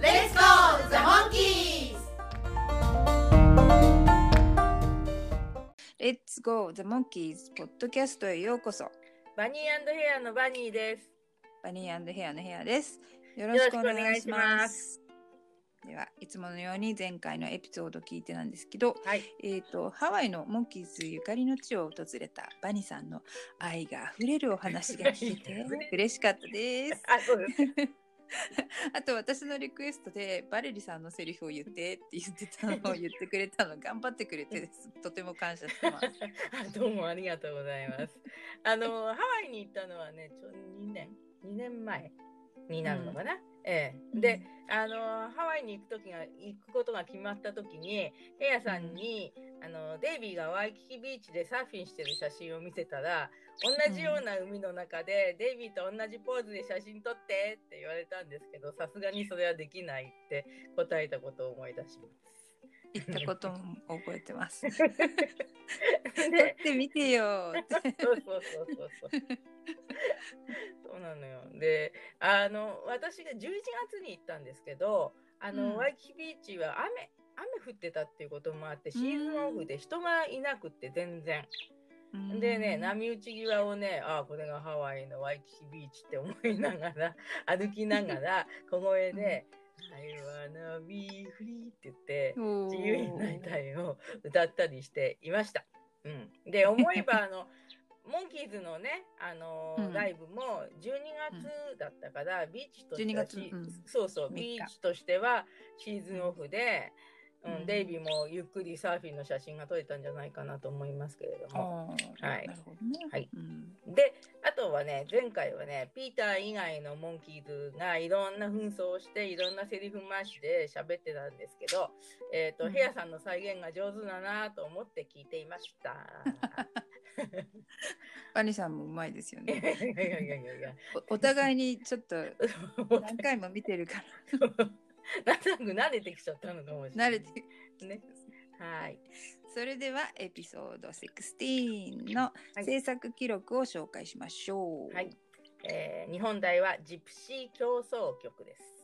Let's go, the monkeys! Let's Go The Monkeys. ポッドキャストへようこそ。バニーヘアのバニーです。バニーヘアのヘアです。よろしくお願いしまます。ではいつものように前回のエピソードを聞いてなんですけどはい。えっ、とハワイのモンキーズゆかりの地を訪れたバニさんの愛があふれるお話が聞けて 嬉しかったです。あそうです あと私のリクエストでバレリさんのセリフを言ってって言ってたのを言ってくれたの頑張ってくれてですとても感謝してます。あどうもありがとうございます。あのハワイに行ったのはね、ちょ2年2年前になるのかな？ええ、で、あのハワイに行く時が行くことが決まった時にヘアさんに、あのデイビーがワイキキビーチでサーフィンしてる写真を見せたら同じような海の中で、デイビーと同じポーズで写真撮ってって言われたんですけどさすがにそれはできないって答えたことを思い出します。言ったことも覚えてます。で 撮ってみてよ。そうそうそうそうそう。そうなのよ。で、あの私が11月に行ったんですけど、あの、うんワイキキビーチは雨雨降ってたっていうこともあってシーズンオフで人がいなくって全然。でね波打ち際をねああこれがハワイのワイキキビーチって思いながら 歩きながら小声で「I wanna be free」って言って。自由になりたいを歌ったりしていました。うん、で 思えばあのモンキーズのね、あのーうん。ライブも12月だったから、ビーチとして12は月うん。そうそう3日。ビーチとしてはシーズンオフで、うんうんデイビーもゆっくりサーフィンの写真が撮れたんじゃないかなと思いますけれども。はいなるほどね。はいうんであとはね前回はねピーター以外のモンキーズがいろんな紛争をしていろんなセリフ回しで喋ってたんですけど、えーとうんヘアさんの再現が上手だなと思って聞いていました。バニさんもうまいですよね。いやいやいやいやいやおお互いにちょっと 何回も見てるから なんとなく慣れてきちゃったのかもしれない。慣れてね。はい。それではエピソード16のはい制作記録を紹介しましょう。はい。えー日本題はジプシー競争曲です。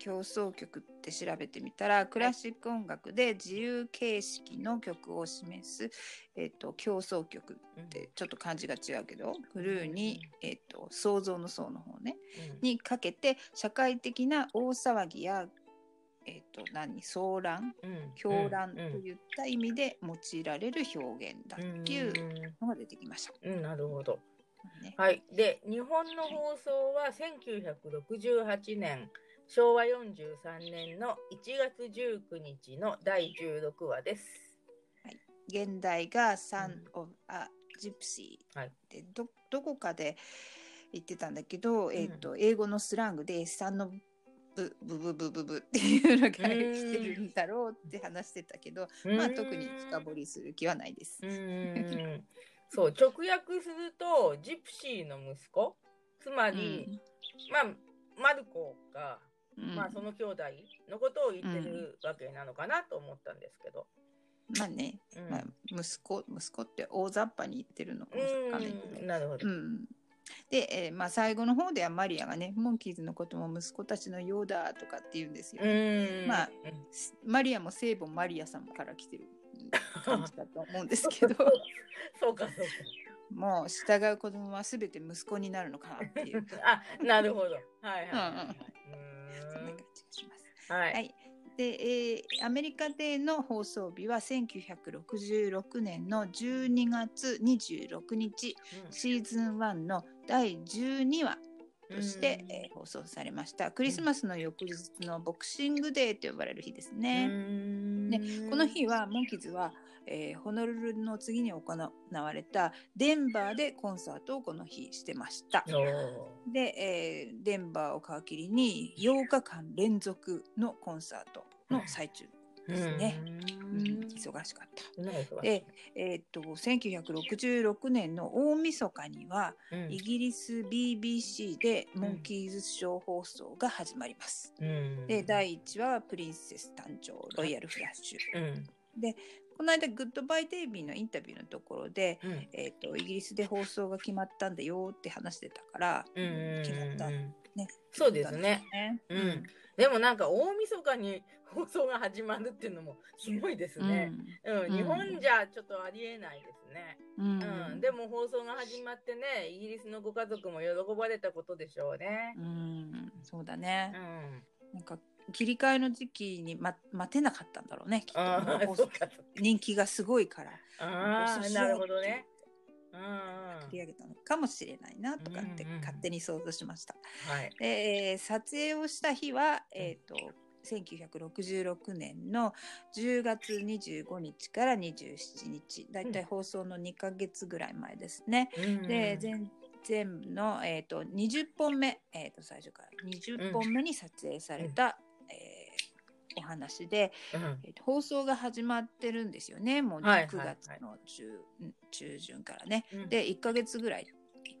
競争曲って調べてみたらクラシック音楽で自由形式の曲を示す、えっと競争曲ってちょっと漢字が違うけどクルーに、えっと創造の層の方ね。うん。にかけて社会的な大騒ぎやえっと何？騒乱？うん。狂乱とうんいった意味で用いられる表現だっていうのが出てきました。うん。うんなるほど。ね。はい。で、日本の放送は1968年、昭和43年の1月19日の第16話です。現代が「Son of a Gypsy はい」でどどこかで言ってたんだけど、えっと英語のスラングで「3のブブブブブブ」っていうのが来てるんだろうって話してたけど、まあ特に深掘りする気はないです。う。ーん。そう直訳するとジプシーの息子？つまり、まあマルコが、うん。まあその兄弟のことを言ってるわけなのかなと思ったんですけど、まあね、うん。まあ、息子息子って大雑把に言ってるのかもしれないけなるほど、うん、で、えーまあ、最後の方ではマリアがねモンキーズのことも息子たちのようだとかって言うんですよ。うん。まあマリアも聖母マリアさんから来てる感じだと思うんですけど。そうかそうもう従う子供は全て息子になるのかなっていう。か あなるほど。はいはいはい、うんうんうそんな感じがします。はい、はい。で、えーアメリカでの放送日は1966年の12月26日シーズン1の第12話として、うん。えー放送されました。クリスマスの翌日のボクシングデーと呼ばれる日ですね。ねこの日はモンキーズは、えーホノルルの次に行われたデンバーでコンサートをこの日してました。おで、えーデンバーを皮切りに8日間連続のコンサートの最中ーですね。ううんん忙しかった。で、えーっと1966年の大晦日にはうんイギリス BBC でモンキーズショー放送が始まります。うんで第1話はプリンセス誕生ロイヤルフラッシュ。うんこの間グッドバイデイビーのインタビューのところで、うんえーっとイギリスで放送が決まったんだよって話してたから、うん決まったうんね。そうですね。ね。うんでもなんか大晦日に放送が始まるっていうのもすごいですね。うん、うん日本じゃちょっとありえないですね。うんうん、でも放送が始まってね、イギリスのご家族も喜ばれたことでしょうね。うん、そうだねう。ん、なんか切り替えの時期に、ま、待てなかったんだろうね。きっと。人気がすごいからああ、なるほどね。うん、取り上げたのかもしれないなとかってうんうん勝手に想像しました。はい。でえー撮影をした日は、えー、と1966年の10月25日から27日だいたい放送の2ヶ月ぐらい前ですね。で全全部の、えー、と20本目、えー、と最初から20本目に撮影された、えーお話で、うん、えーと放送が始まってるんですよね。もう9はいはいはい。月の中,、中旬からね。うん、で1ヶ月ぐらい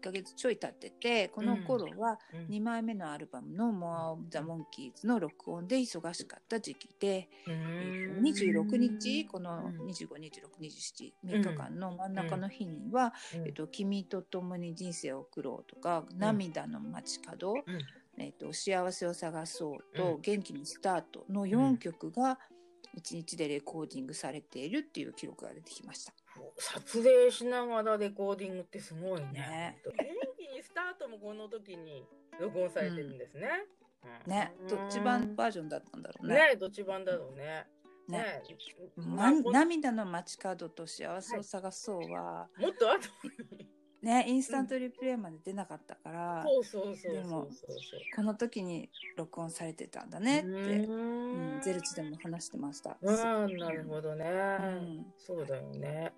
1ヶ月ちょい経っててこの頃はうん、2枚目のアルバムの「More of the Monkeys」の録音で忙しかった時期で、うん。えー26日このうん。252627 3日間の真ん中の日にはうん「えっと、君と共に人生を送ろう」とか「涙の街角」うんえっと「幸せを探そう」とうん「元気にスタート」の4曲が1日でレコーディングされているっていう記録が出てきました。撮影しながらレコーディングってすごいね。ね元気にスタートもこの時に録音されてるんですね。うんね、どっち版バージョンだったんだろうね。ねどっち版だろうね。ねね涙の街角と幸せを探そうは、もっと後に。ねインスタントリプレイまで出なかったから、そうそうそうそうでもこの時に録音されてたんだねって、ううん。んゼルチでも話してました。うん、なるほどね、ん。そうだよね。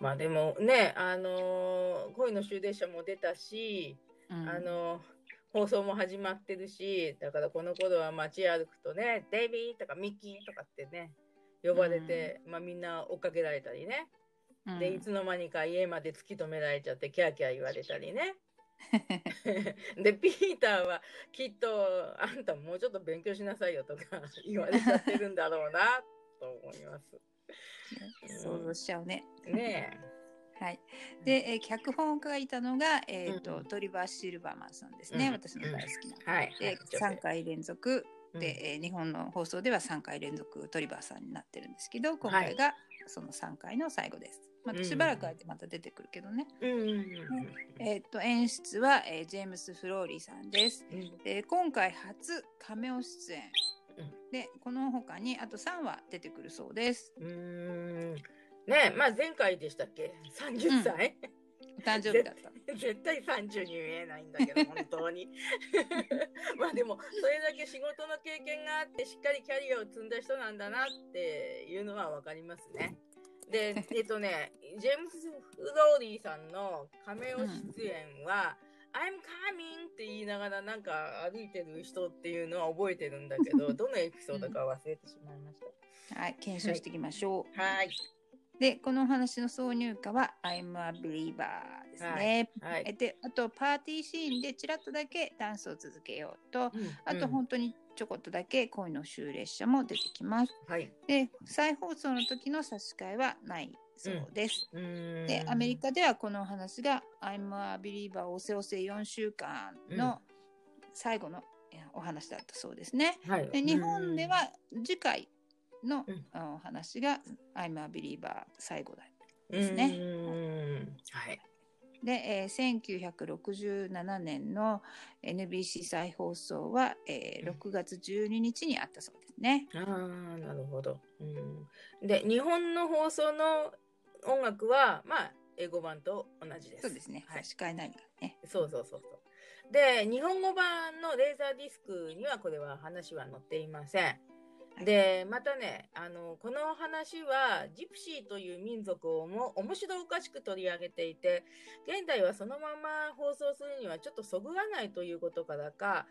まあでもね、あのー恋の終電者も出たし、うん。あのー放送も始まってるし、だからこの頃は街歩くとね、デイビーとかミッキーとかってね、呼ばれて、まあみんな追っかけられたりね。うんで、いつの間にか家まで突き止められちゃって、キャーキャー言われたりね。で、ピーターはきっと、あんたもうちょっと勉強しなさいよとか 言われちゃってるんだろうな、と思います。想像しちゃうね。ね はい。で、えー脚本を書いたのが、えっ、と、うんトリバー・シルバーマンさんですね。うん私の大好きな。え。はい。で、はい3回連続うんで、えー日本の放送では3回連続トリバーさんになってるんですけど今回がその3回の最後です。またしばらく空いてまた出てくるけどね。うんうんうんえーっと演出は、えージェームス・フローリーさんです。うんで今回初カメオ出演、うんでこの他にあと3話出てくるそうです。うーんねまあ前回でしたっけ？30歳、お誕生日だった。絶対30に見えないんだけど 本当に まあでもそれだけ仕事の経験があってしっかりキャリアを積んだ人なんだなっていうのは分かりますね。でえっとねジェームス・フローリーさんのカメオ出演は、I'm coming って言いながらなんか歩いてる人っていうのは覚えてるんだけど どのエピソードか忘れてしまいました。はい、検証していきましょう。はい。でこのお話の挿入歌は「I'm a Believer」ですね。はい。えであとパーティーシーンでちらっとだけダンスを続けようとあと本当にちょこっとだけ恋の終列車も出てきます。はい。で再放送の時の差し替えはないそうです。ででアメリカではこのお話が「I'm a Believer」おせおせ4週間の最後のお話だったそうですね。はい、で日本では次回のお話が「I'm a Believer」最後だ。ですねはい。で、えー1967年の NBC 再放送は、えーうん6月12日にあったそうですね。ああ、なるほど。うん、で、日本の放送の音楽は、まあ、英語版と同じです。そうですね。はい差し替えないからね。そうそうそうそう。で、日本語版のレーザーディスクにはこれは話は載っていません。でまたねあのこの話はジプシーという民族をも面白おかしく取り上げていて現代はそのまま放送するにはちょっとそぐわないということからか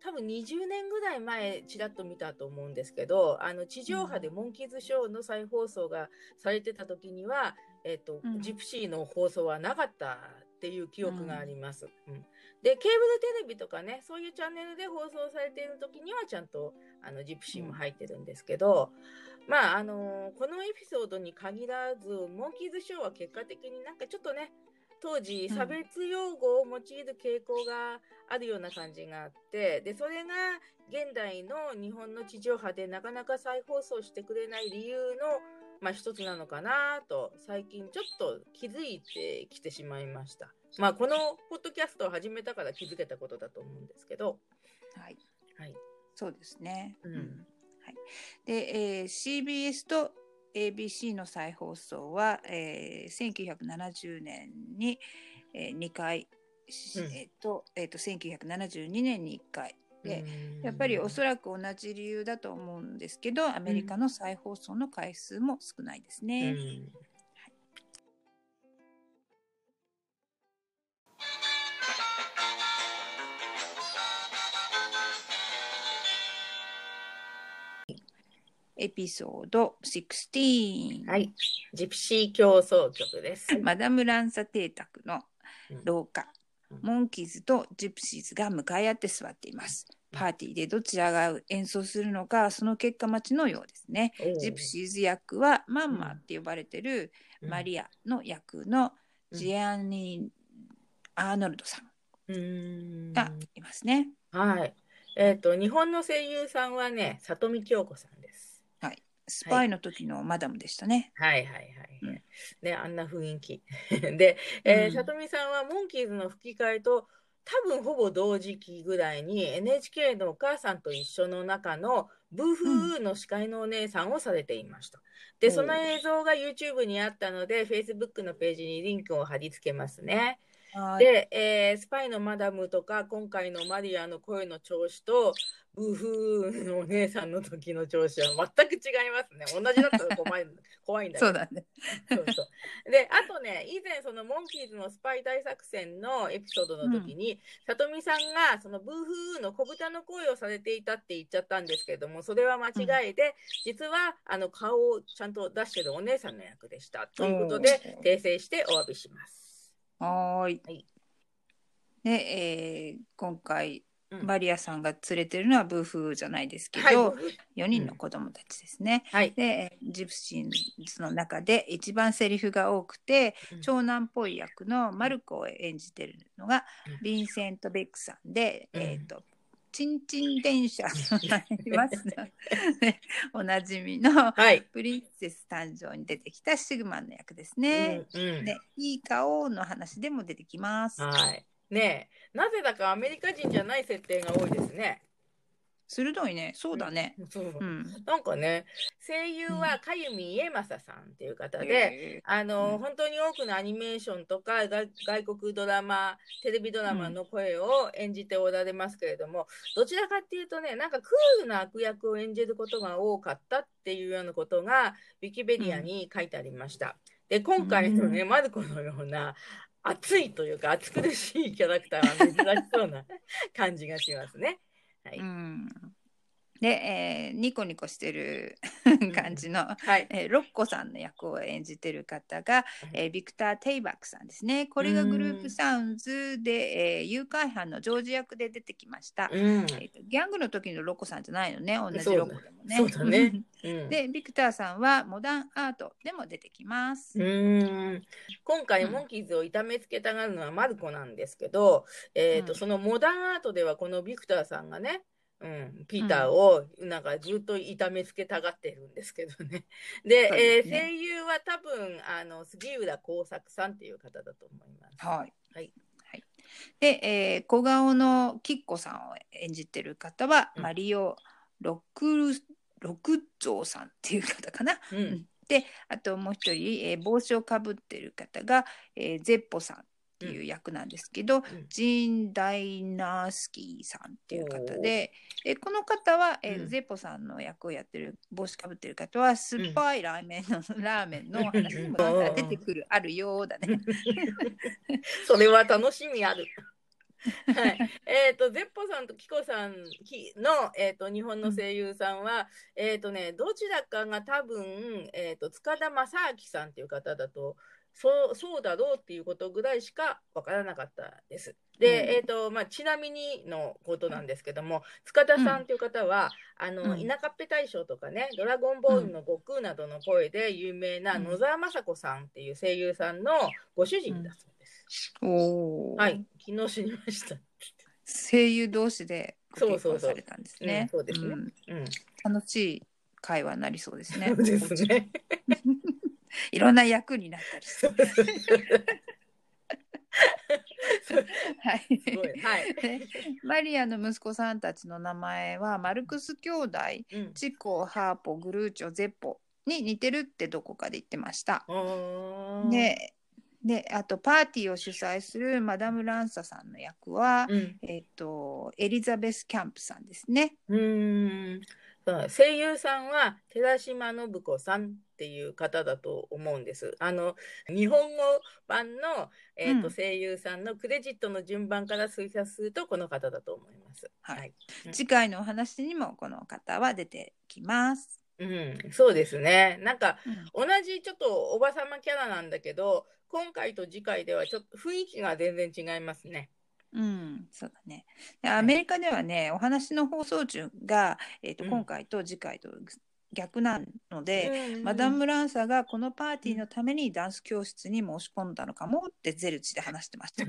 多分20年ぐらい前ちらっと見たと思うんですけどあの地上波でモンキーズショーの再放送がされてた時には、えっとうん。ジプシーの放送はなかったっていう記憶があります。うんでケーブルテレビとかねそういうチャンネルで放送されている時にはちゃんとあのジプシーも入ってるんですけど、まああのこのエピソードに限らずモンキーズショーは結果的になんかちょっとね当時差別用語を用いる傾向があるような感じがあってでそれが現代の日本の地上波でなかなか再放送してくれない理由の、まあ、一つなのかなと最近ちょっと気づいてきてしまいました。まあこのポッドキャストを始めたから気づけたことだと思うんですけど、はい。はい、そうですね。うんはい。で、えー CBS と ABC の再放送は、えー1970年に、え2回、しうんえっ、と、えっ、と、1972年に1回。でうんやっぱりおそらく同じ理由だと思うんですけど、アメリカの再放送の回数も少ないですね。うんエピソード16。はい、ジプシー競争曲です。マダム・ランサ邸宅の廊下、うんモンキーズとジプシーズが向かい合って座っています。パーティーでどちらが演奏するのか、その結果待ちのようですね。ジプシーズ役はマンマって呼ばれてるマリアの役のジアンニ・アーノルドさんうんがいますね。はい。えっ、と、日本の声優さんはね、里見京子さんです。スパイの時のマダムでしたね。はいはいはい。うんね、あんな雰囲気。で、えーうん里見さんはモンキーズの吹き替えと多分ほぼ同時期ぐらいに NHK のお母さんと一緒の中のブーフーの司会のお姉さんをされていました。で、その映像が YouTube にあったので、Facebook のページにリンクを貼り付けますね。はいで、えースパイのマダムとか、今回のマリアの声の調子と、ブーフーのお姉さんの時の調子は全く違いますね。同じだったら怖い 怖いんだけど。そうだね。そうそうで、あとね、以前、そのモンキーズのスパイ大作戦のエピソードの時に、さとみさんが、そのブーフーの小豚の声をされていたって言っちゃったんですけれども、それは間違いで、実は、あの、顔をちゃんと出してるお姉さんの役でした。ということで、訂正してお詫びします。はーい。はいで、えー今回、うんマリアさんが連れてるのはブーフーじゃないですけはい。ど、4人の子供たちですね。はい。で、えージプシーズの中で一番セリフが多くて、うん長男っぽい役のマルコを演じてるのがうんヴィンセント・ベックさんで、うんえっ、と、チンチン電車 になりますねねおなじみのはい。プリンセス誕生に出てきたシグマンの役ですね。うんうんで、いい顔の話でも出てきます。はい。ねえ、なぜだかアメリカ人じゃない設定が多いですね。鋭いね。そうだね。そううん。なんかね、声優はかゆみ家正さんっていう方で、えあの、うん本当に多くのアニメーションとか外外国ドラマ、テレビドラマの声を演じておられますけれども、どちらかっていうとね、なんかクールな悪役を演じることが多かったっていうようなことが、ウィキペディアに書いてありました。で、今回のね、マルコのような、熱いというか、熱苦しいキャラクターは珍しそうな感じがしますね。はい。うん。で、えーニコニコしてる感じの、はい。えーロッコさんの役を演じてる方が、えービクター・テイバックさんですね。これがグループサウンズで、えー誘拐犯のジョージ役で出てきました。うん。えーとギャングの時のロッコさんじゃないのね。同じロッコでもね。そうだね。うんで、ビクターさんはモダンアートでも出てきます。うーん今回、うんモンキーズを痛めつけたがるのはマルコなんですけど、えーとうんそのモダンアートではこのビクターさんがね、うん、ピーターをなんかずっと痛めつけたがってるんですけどね。で、そうえー声優は多分あの杉浦耕作さんっていう方だと思います。はい。はいはい。で、えー小顔のキッコさんを演じてる方は、うんマリオ・ロクロクゾーさんっていう方かな。うんあともう一人、えー帽子をかぶってる方が、えーゼッポさんっっていう役なんですけど、ん。ジーン・ダイナースキーさんっていう方で、えこの方は、えーうん。ゼポさんの役をやってる帽子かぶってる方は酸っぱいラーメンの、ラーメンの話にもなんか出てくるあるようだね。それは楽しみある。はい、えっ、と、ゼッポさんとキコさんきの、えっ、と、日本の声優さんは、えっ、とね、どちらかが多分、えっ、と、塚田正明さんっていう方だと、そう、そうだろうっていうことぐらいしかわからなかったです。で、うんえっ、と、まあ、ちなみにのことなんですけども、塚田さんっていう方は、あの、うん田舎っぺ大将とかね、ドラゴンボールの悟空などの声で有名なうん野沢雅子さんっていう声優さんのご主人だそうです。はい、昨日知りました。声優同士でご結そうそうそう婚されたんですね。うんそうですねんうん。楽しい会話になりそうですね。そうですね。いろんな役になったりして。はい。はい。でマリアの息子さんたちの名前はマルクス兄弟、うん。チコ、ハーポ、グルーチョ、ゼッポに似てるってどこかで言ってました。で、で、あとパーティーを主催するマダム・ランサさんの役は、うん。えっと、エリザベス・キャンプさんですね。うーん。声優さんは寺島信子さんっていう方だと思うんです。あの日本語版の、えーとうん声優さんのクレジットの順番から推察するとこの方だと思います。はいうん次回のお話にもこの方は出てきます。うん、そうですね。なんかうん同じちょっとおばさまキャラなんだけど、今回と次回ではちょっと雰囲気が全然違いますね。うん、そうだね。でアメリカではね、お話の放送中が、えーとうん今回と次回と逆なので、うんマダム・ランサがこのパーティーのためにダンス教室に申し込んだのかもってゼルチで話してました。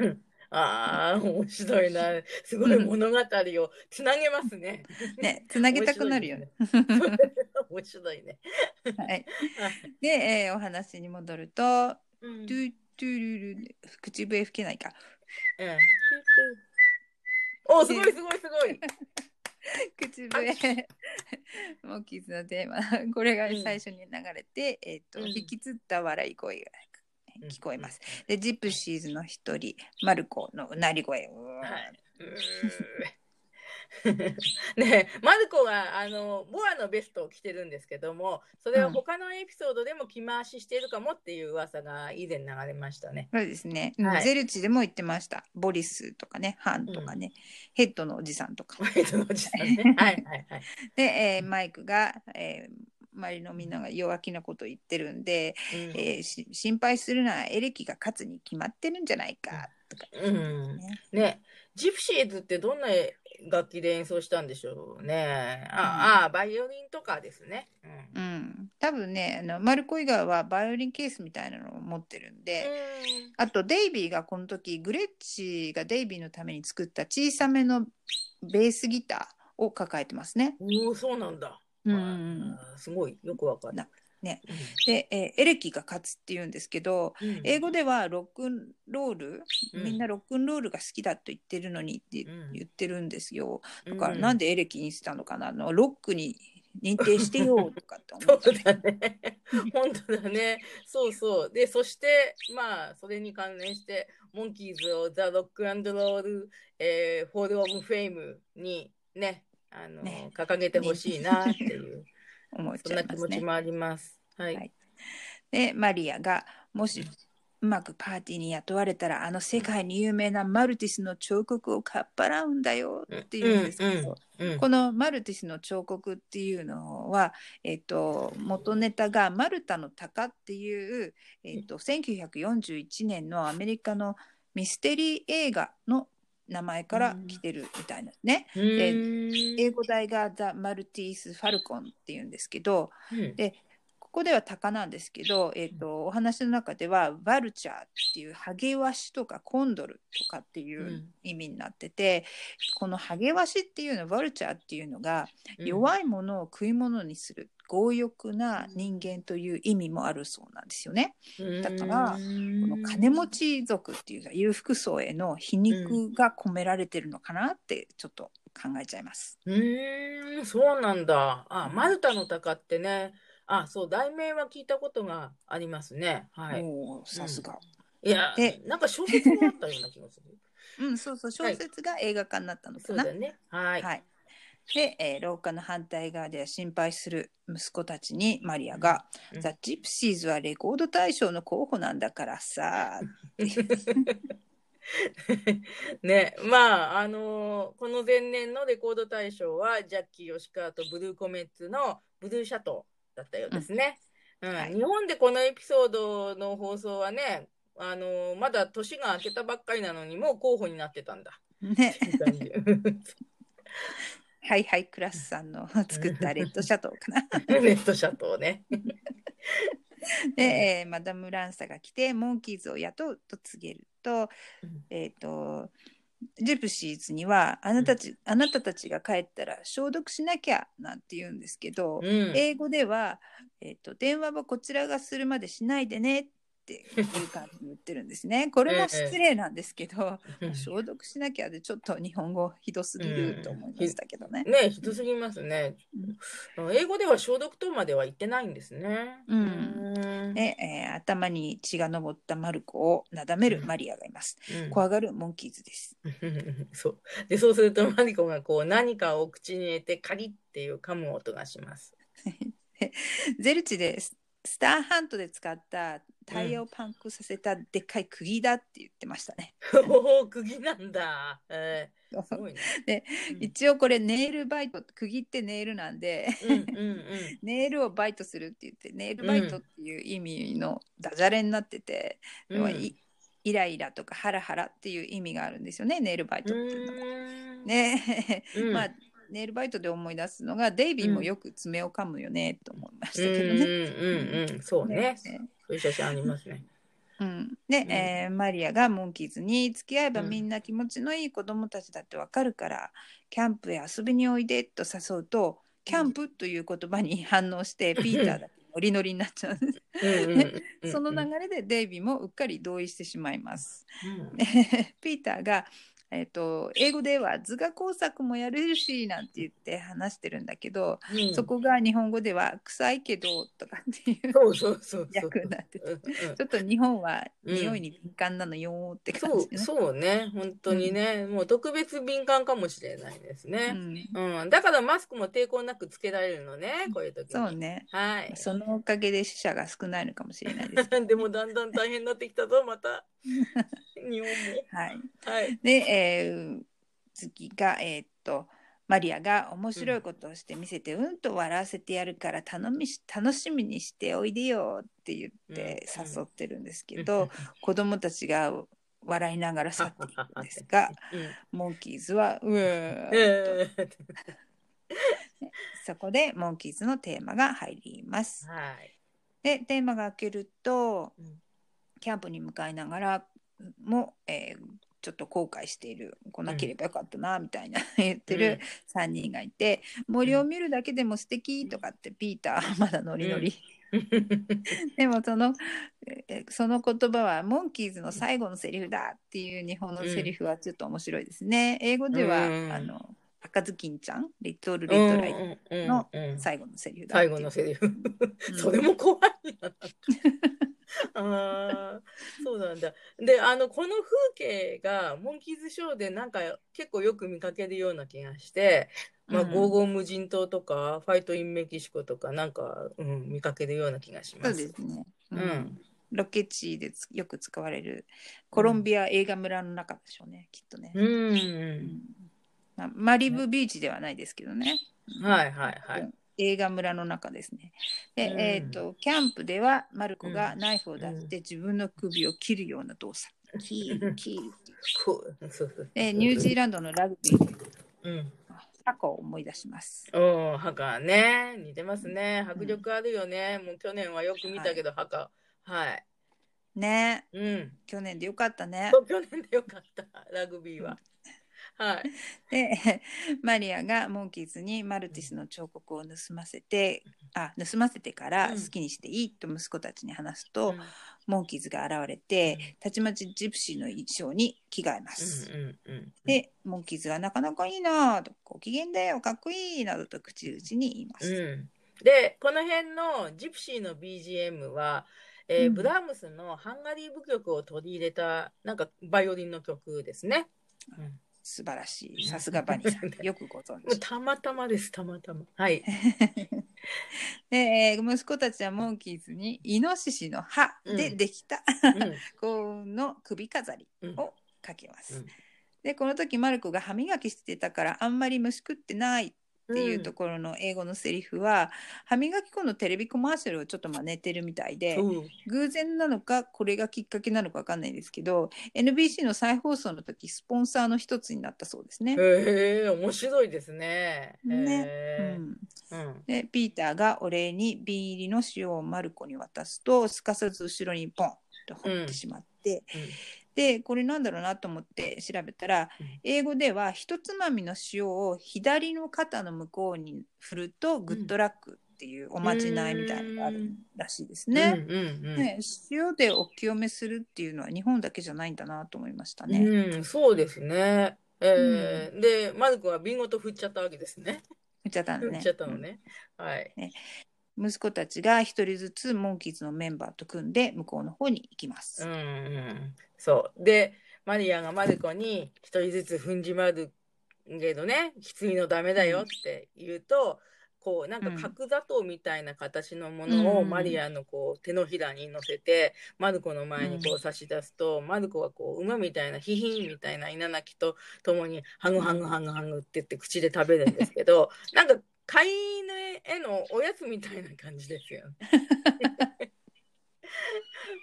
ああ、面白いな。すごい物語をつなげますね。ね、つなげたくなるよね。面白いね。はい、で、えーお話に戻ると、うんトゥトゥルル口笛吹けないか。うんお、すごいすごいすごい。口笛。モンキーズのテーマこれが最初に流れて、えっ、と、うん。引きつった笑い声が聞こえます。す。でジプシーズの一人マルコのうなり声、うー。はい。ねえマルコがあのボアのベストを着てるんですけどもそれは他のエピソードでも着回ししているかもっていう噂が以前流れましたね。そうですね、はい。ゼルチでも言ってました。ボリスとかねハンとかね、ヘッドのおじさんとか。ワイドのおじさんね。はいはいはい。で、えーマイクが、えー周りのみんなが弱気なこと言ってるんで、うん。えーし心配するならエレキが勝つに決まってるんじゃないかとか、うん。ねね、ジプシーズってどんな楽器で演奏したんでしょうね。あ、あ、バイオリンとかですね。うんうん、多分ねあのマルコ以外はバイオリンケースみたいなのを持ってるんで、あとデイビーがこの時グレッチがデイビーのために作った小さめのベースギターを抱えてますね。おお、そうなんだ。うんすごい、よくわかる。なねで、えーエレキが勝つって言うんですけどうん英語ではロックンロール、うんみんなロックンロールが好きだと言ってるのにってうん言ってるんですよ。うだからなんでエレキにしたのかな？あのロックに認定してよとかって思そうって。だね。本当だね。そうそう。で、そして、まあ、それに関連して、モンキーズをザ・ロックアンドロール、えー、ホール・オブ・フェイムにね、あの、ね掲げてほしいなっていう、思っそんな気ちゃいますね。持ちもあります。はい。はいでマリアがもしうまくパーティーに雇われたらあの世界に有名なマルティスの彫刻をかっぱらうんだよっていうんですけど、うんうんうんこのマルティスの彫刻っていうのは、えっと、元ネタがマルタの鷹っていう、えっと、1941年のアメリカのミステリー映画の名前から来てるみたいなね。うー。ん英語題が「ザ・マルティス・ファルコン」っていうんですけどうん。でここでは鷹なんですけど、えっとお話の中では「バルチャー」っていうハゲワシとかコンドルとかっていううん。意味になってて、このハゲワシっていうのバルチャーっていうのが弱いものを食い物にする強欲な人間という意味もあるそうなんですよね。だからこの金持ち族っていうか裕福層への皮肉が込められてるのかなってちょっと考えちゃいます。うーん、そうなんだ。あ、マルタの鷹ってね、あ、そう、題名は聞いたことがありますね。はい。さすが。いやで、なんか小説もあったような気がする。うん、そうそう、小説が映画化になったのかな。そうだね。はい。はい。で、えー廊下の反対側では心配する息子たちにマリアが「うん。ザ・ジプシーズはレコード大賞の候補なんだからさ」ね、まあ、あのーこの前年のレコード大賞は、ジャッキー吉川とブルーコメッツのブルーシャトーだったようですね。うん。はい。日本でこのエピソードの放送はね、あのーまだ年が明けたばっかりなのに、もう候補になってたんだ。ねはいはいクラスさんの 作ったレッドシャトーかな。レッドシャトーね。で、えーマダム・ランサが来てモンキーズを雇うと告げると,、うんえー、とジプシーズにはあなたたち、あなたたちが帰ったら消毒しなきゃなんて言うんですけど、うん英語では、えーと「電話はこちらがするまでしないでね」っていう感じに言ってるんですね。これも失礼なんですけど、うん消毒しなきゃでちょっと日本語ひどすぎると思いましたけどね。ね、ひどすぎますね。英語では消毒とまでは言ってないんですね。うんうんで、えー頭に血が上ったマルコをなだめるマリアがいます。うん怖がるモンキーズです。そう。で、そうするとマリコがこう何かを口に入れてカリッっていう噛む音がします。ゼルチでススターハントで使ったタイヤをパンクさせたでっかい釘だって言ってましたね。おお、釘なんだ。えー、すごいね。でうん一応これネイルバイト釘ってネイルなんでうんうんうん。ネイルをバイトするって言ってネイルバイトっていう意味のダジャレになってて、要はイイライラとかハラハラっていう意味があるんですよねネイルバイトっていうのが。ね うんまあネイルバイトで思い出すのがデイビーもよく爪を噛むよねと思いましたけどね。うんうんうん。そうね。そういう写真ありますね。うん、で、えーマリアがモンキーズに付き合えばうんみんな気持ちのいい子供たちだってわかるから、キャンプへ遊びにおいでと誘うとキャンプという言葉に反応して、ピーターだけノリノリになっちゃうんです。うんうんうんうんその流れでデイビーもうっかり同意してしまいます。うんピーターが、えー、と英語では図画工作もやれるしなんて言って話してるんだけど、うんそこが日本語では臭いけどとかっていうそうそうそうそう。訳になっててうんうんちょっと日本はうん匂いに敏感なのよーって感そうじ、ね。そうね。本当にね。もう特別敏感かもしれないですうね。んうん。だからマスクも抵抗なくつけられるのね。こういう時に。そうね。はい。そのおかげで死者が少ないのかもしれないです。でもだんだん大変になってきたぞ、また。日本も。はい。はい。で、えー次が、えーっと、マリアが面白いことをして見せて、うん、と笑わせてやるから頼みし楽しみにしておいでよって言ってうん。誘ってるんですけど、子供たちが笑いながら去っていくんですが、うん、モンキーズは、うーえーそこでモンキーズのテーマが入ります。はい。でテーマが開けると、うん。キャンプに向かいながらも、えーちょっと後悔している来なければよかったな、みたいな言ってる3人がいて、森を見るだけでも素敵とかってピーターはまだノリノリ、でもそのえーその言葉はモンキーズの最後のセリフだっていう日本のセリフはちょっと面白いですね。英語では、うん。あの赤ずきんちゃんリトルレッドライトの最後のセリフだ最後のセリフ。うん。それも怖いな。ああ、そうなんだ。で、あの、この風景が、モンキーズショーでなんか結構よく見かけるような気がして、まあ、うんゴーゴー無人島とか、ファイトインメキシコとか、なんか、うん、見かけるような気がしそうます。ですね。ううんんロケ地でつよく使われるコロンビア映画村の中でしょうね、きっとね。うん。うんまあ、マリブビーチではないですけどね。はいはいはい。映画村の中ですね。で、うんえっ、と、キャンプではマルコがナイフを出して自分の首を切るような動作。キール、キール。こう、そうそう。で、ニュージーランドのラグビーでうん。タコを思い出します。うん、墓ね。似てますね。迫力あるよね。もう去年はよく見たけど、墓。はい。ねうん。去年でよかったね。そう去年でよかった、ラグビーは。はい。で マリアがモンキーズにマルティスの彫刻を盗ませてあ盗ませてからうん好きにしていいと息子たちに話すと、うんモンキーズが現れてたちまちジプシーの衣装に着替えます。でモンキーズがなかなかいいなとご機嫌だよかっこいいなどと口々に言います。うん。で、この辺のジプシーの BGM は、えーうんブラームスのハンガリー舞曲を取り入れたなんかバイオリンの曲ですね。うん素晴らしい。さすがバニーさん。よくご存知。たまたまです、たまたま。はい。で、えー息子たちはモンキーズにイノシシの歯でできた、うん この首飾りうんをかけます。うんでこの時マルコが歯磨きしてたからあんまり虫食ってないっていうところの英語のセリフは、歯磨き粉のテレビコマーシャルをちょっと真似てるみたいで、う。ん偶然なのかこれがきっかけなのかわかんないですけど NBC の再放送の時スポンサーの一つになったそうですね。へえ、面白いですね。ね。へうん。ーうん。でピーターがお礼に瓶入りの塩をマルコに渡すとすかさず後ろにポンと放ってしまって、でこれなんだろうなと思って調べたら、うん英語では一つまみの塩を左の肩の向こうに振るとグッドラックっていうおまじないみたいなのがあるらしいですうんね。うんうんね塩でお清めするっていうのは日本だけじゃないんだなと思いましたね。うん、そうですね。えーで、マルコは瓶ごと振っちゃったわけですね。振っちゃったのね振っちゃったのね。はい。息子たちが一人ずつモンキーズのメンバーと組んで向こうの方に行きます。うんうん。そう。で、マリアがマルコに一人ずつ踏んじまるけどね、きついのダメだよって言うと、こうなんか角砂糖みたいな形のものをうんマリアのこう手のひらに乗せてマルコの前にこう差し出すと、マルコはこう馬みたいなヒヒンみたいな稲鳴きとともにハグハグハグハグって言って口で食べるんですけどなんか飼い犬へのおやつみたいな感じですよね。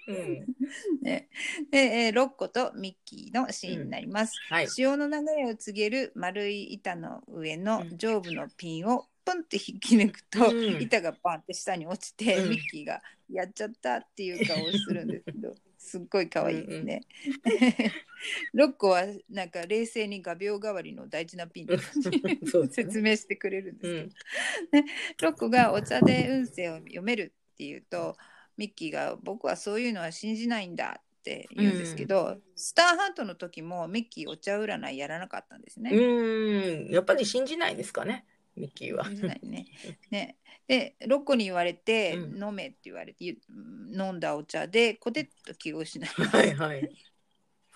うん、ね。で、えーロッコとミッキーのシーンになります。はい。潮の流れを告げる丸い板の上のうん。上部のピンをポンって引き抜くと、うん。板がパンって下に落ちて、うん。ミッキーが「やっちゃった」っていう顔をするんですけどすっごい可愛いですね。ロッコはなんか冷静に画鋲代わりの大事なピンって感じ。で そうですね。説明してくれるんですけど、うん、ロッコがお茶で運勢を読めるっていうとミッキーが僕はそういうのは信じないんだって言うんですけど、スターハントの時もミッキーお茶占いやらなかったんですね。うん、やっぱり信じないですかね、ミッキーは。信じないね。ねでロッコに言われて、うん飲めって言われてゆ飲んだお茶でコテッと気を失います。はいはい。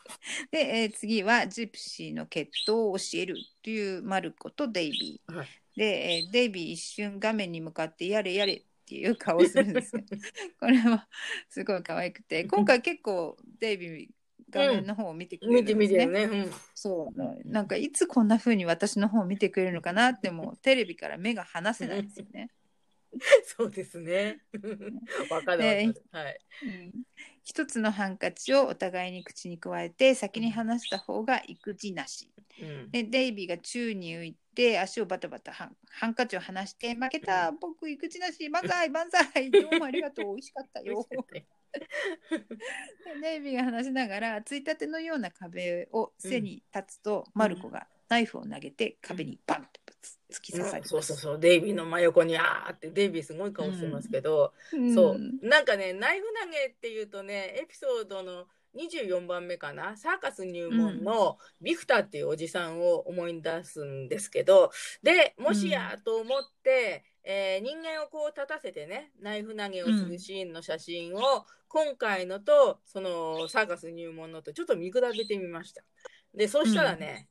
で、えー次はジプシーの血統を教えるというマルコとデイビー。はいで、えーデイビー一瞬画面に向かってやれやれっていう顔をするんですよ。これはすごい可愛くて、今回結構デイビー画面の方を見てくれ見てるんですね。見てね。うんそうなんかいつこんな風に私の方を見てくれるのかなってもうテレビから目が離せないですよね。そうですね。わかるわかねる。はい。うん一つのハンカチをお互いに口に加えて先に話した方が育児なし。うん。でデイビーが宙に浮いて足をバタバタハンハンカチを離して負けた。僕育児なし。万歳万歳。どうもありがとう。美味しかったよ。でデイビーが話しながらついたてのような壁を背に立つと、マルコがナイフを投げて壁にバンって突き刺さり。そうそうそう、デイビーの真横にあーって、デイビーすごい顔してますけど、そう、なんかね、ナイフ投げっていうとね、エピソードの24番目かな、サーカス入門のビクターっていうおじさんを思い出すんですけど、で、もしやと思って、えー人間をこう立たせてね、ナイフ投げをするシーンの写真を、今回のと、そのサーカス入門のとちょっと見比べてみました。で、そうしたらね、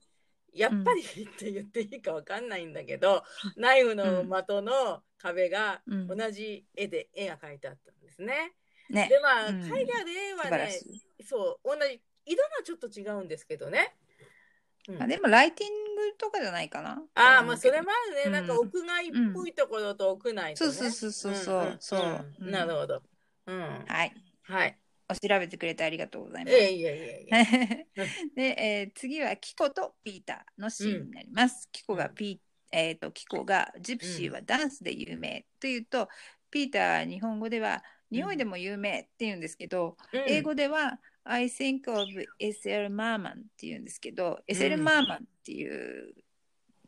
やっぱりって言っていいかわかんないんだけど、ナイフの的の壁がうん同じ絵で絵が描いてあったんですね。ねでまあ、うん絵画ではね。そう同じ色がちょっと違うんですけどね。うんあでもライティングとかじゃないかな。ああまあそれもあるね、うんなんか屋外っぽいところと屋内とね。そうそうそうそうそうなるほど。うん。はい。はい。お調べてくれてありがとうございます。ええいやいやいや。で、えー次はキコとピーターのシーンになります。キコがピー、えーとキコがジプシーはダンスで有名というと、ピーターは日本語では匂いでも有名って言うんですけど、うん。英語では I think of SL マーマンって言うんですけど、ん SL マーマンっていう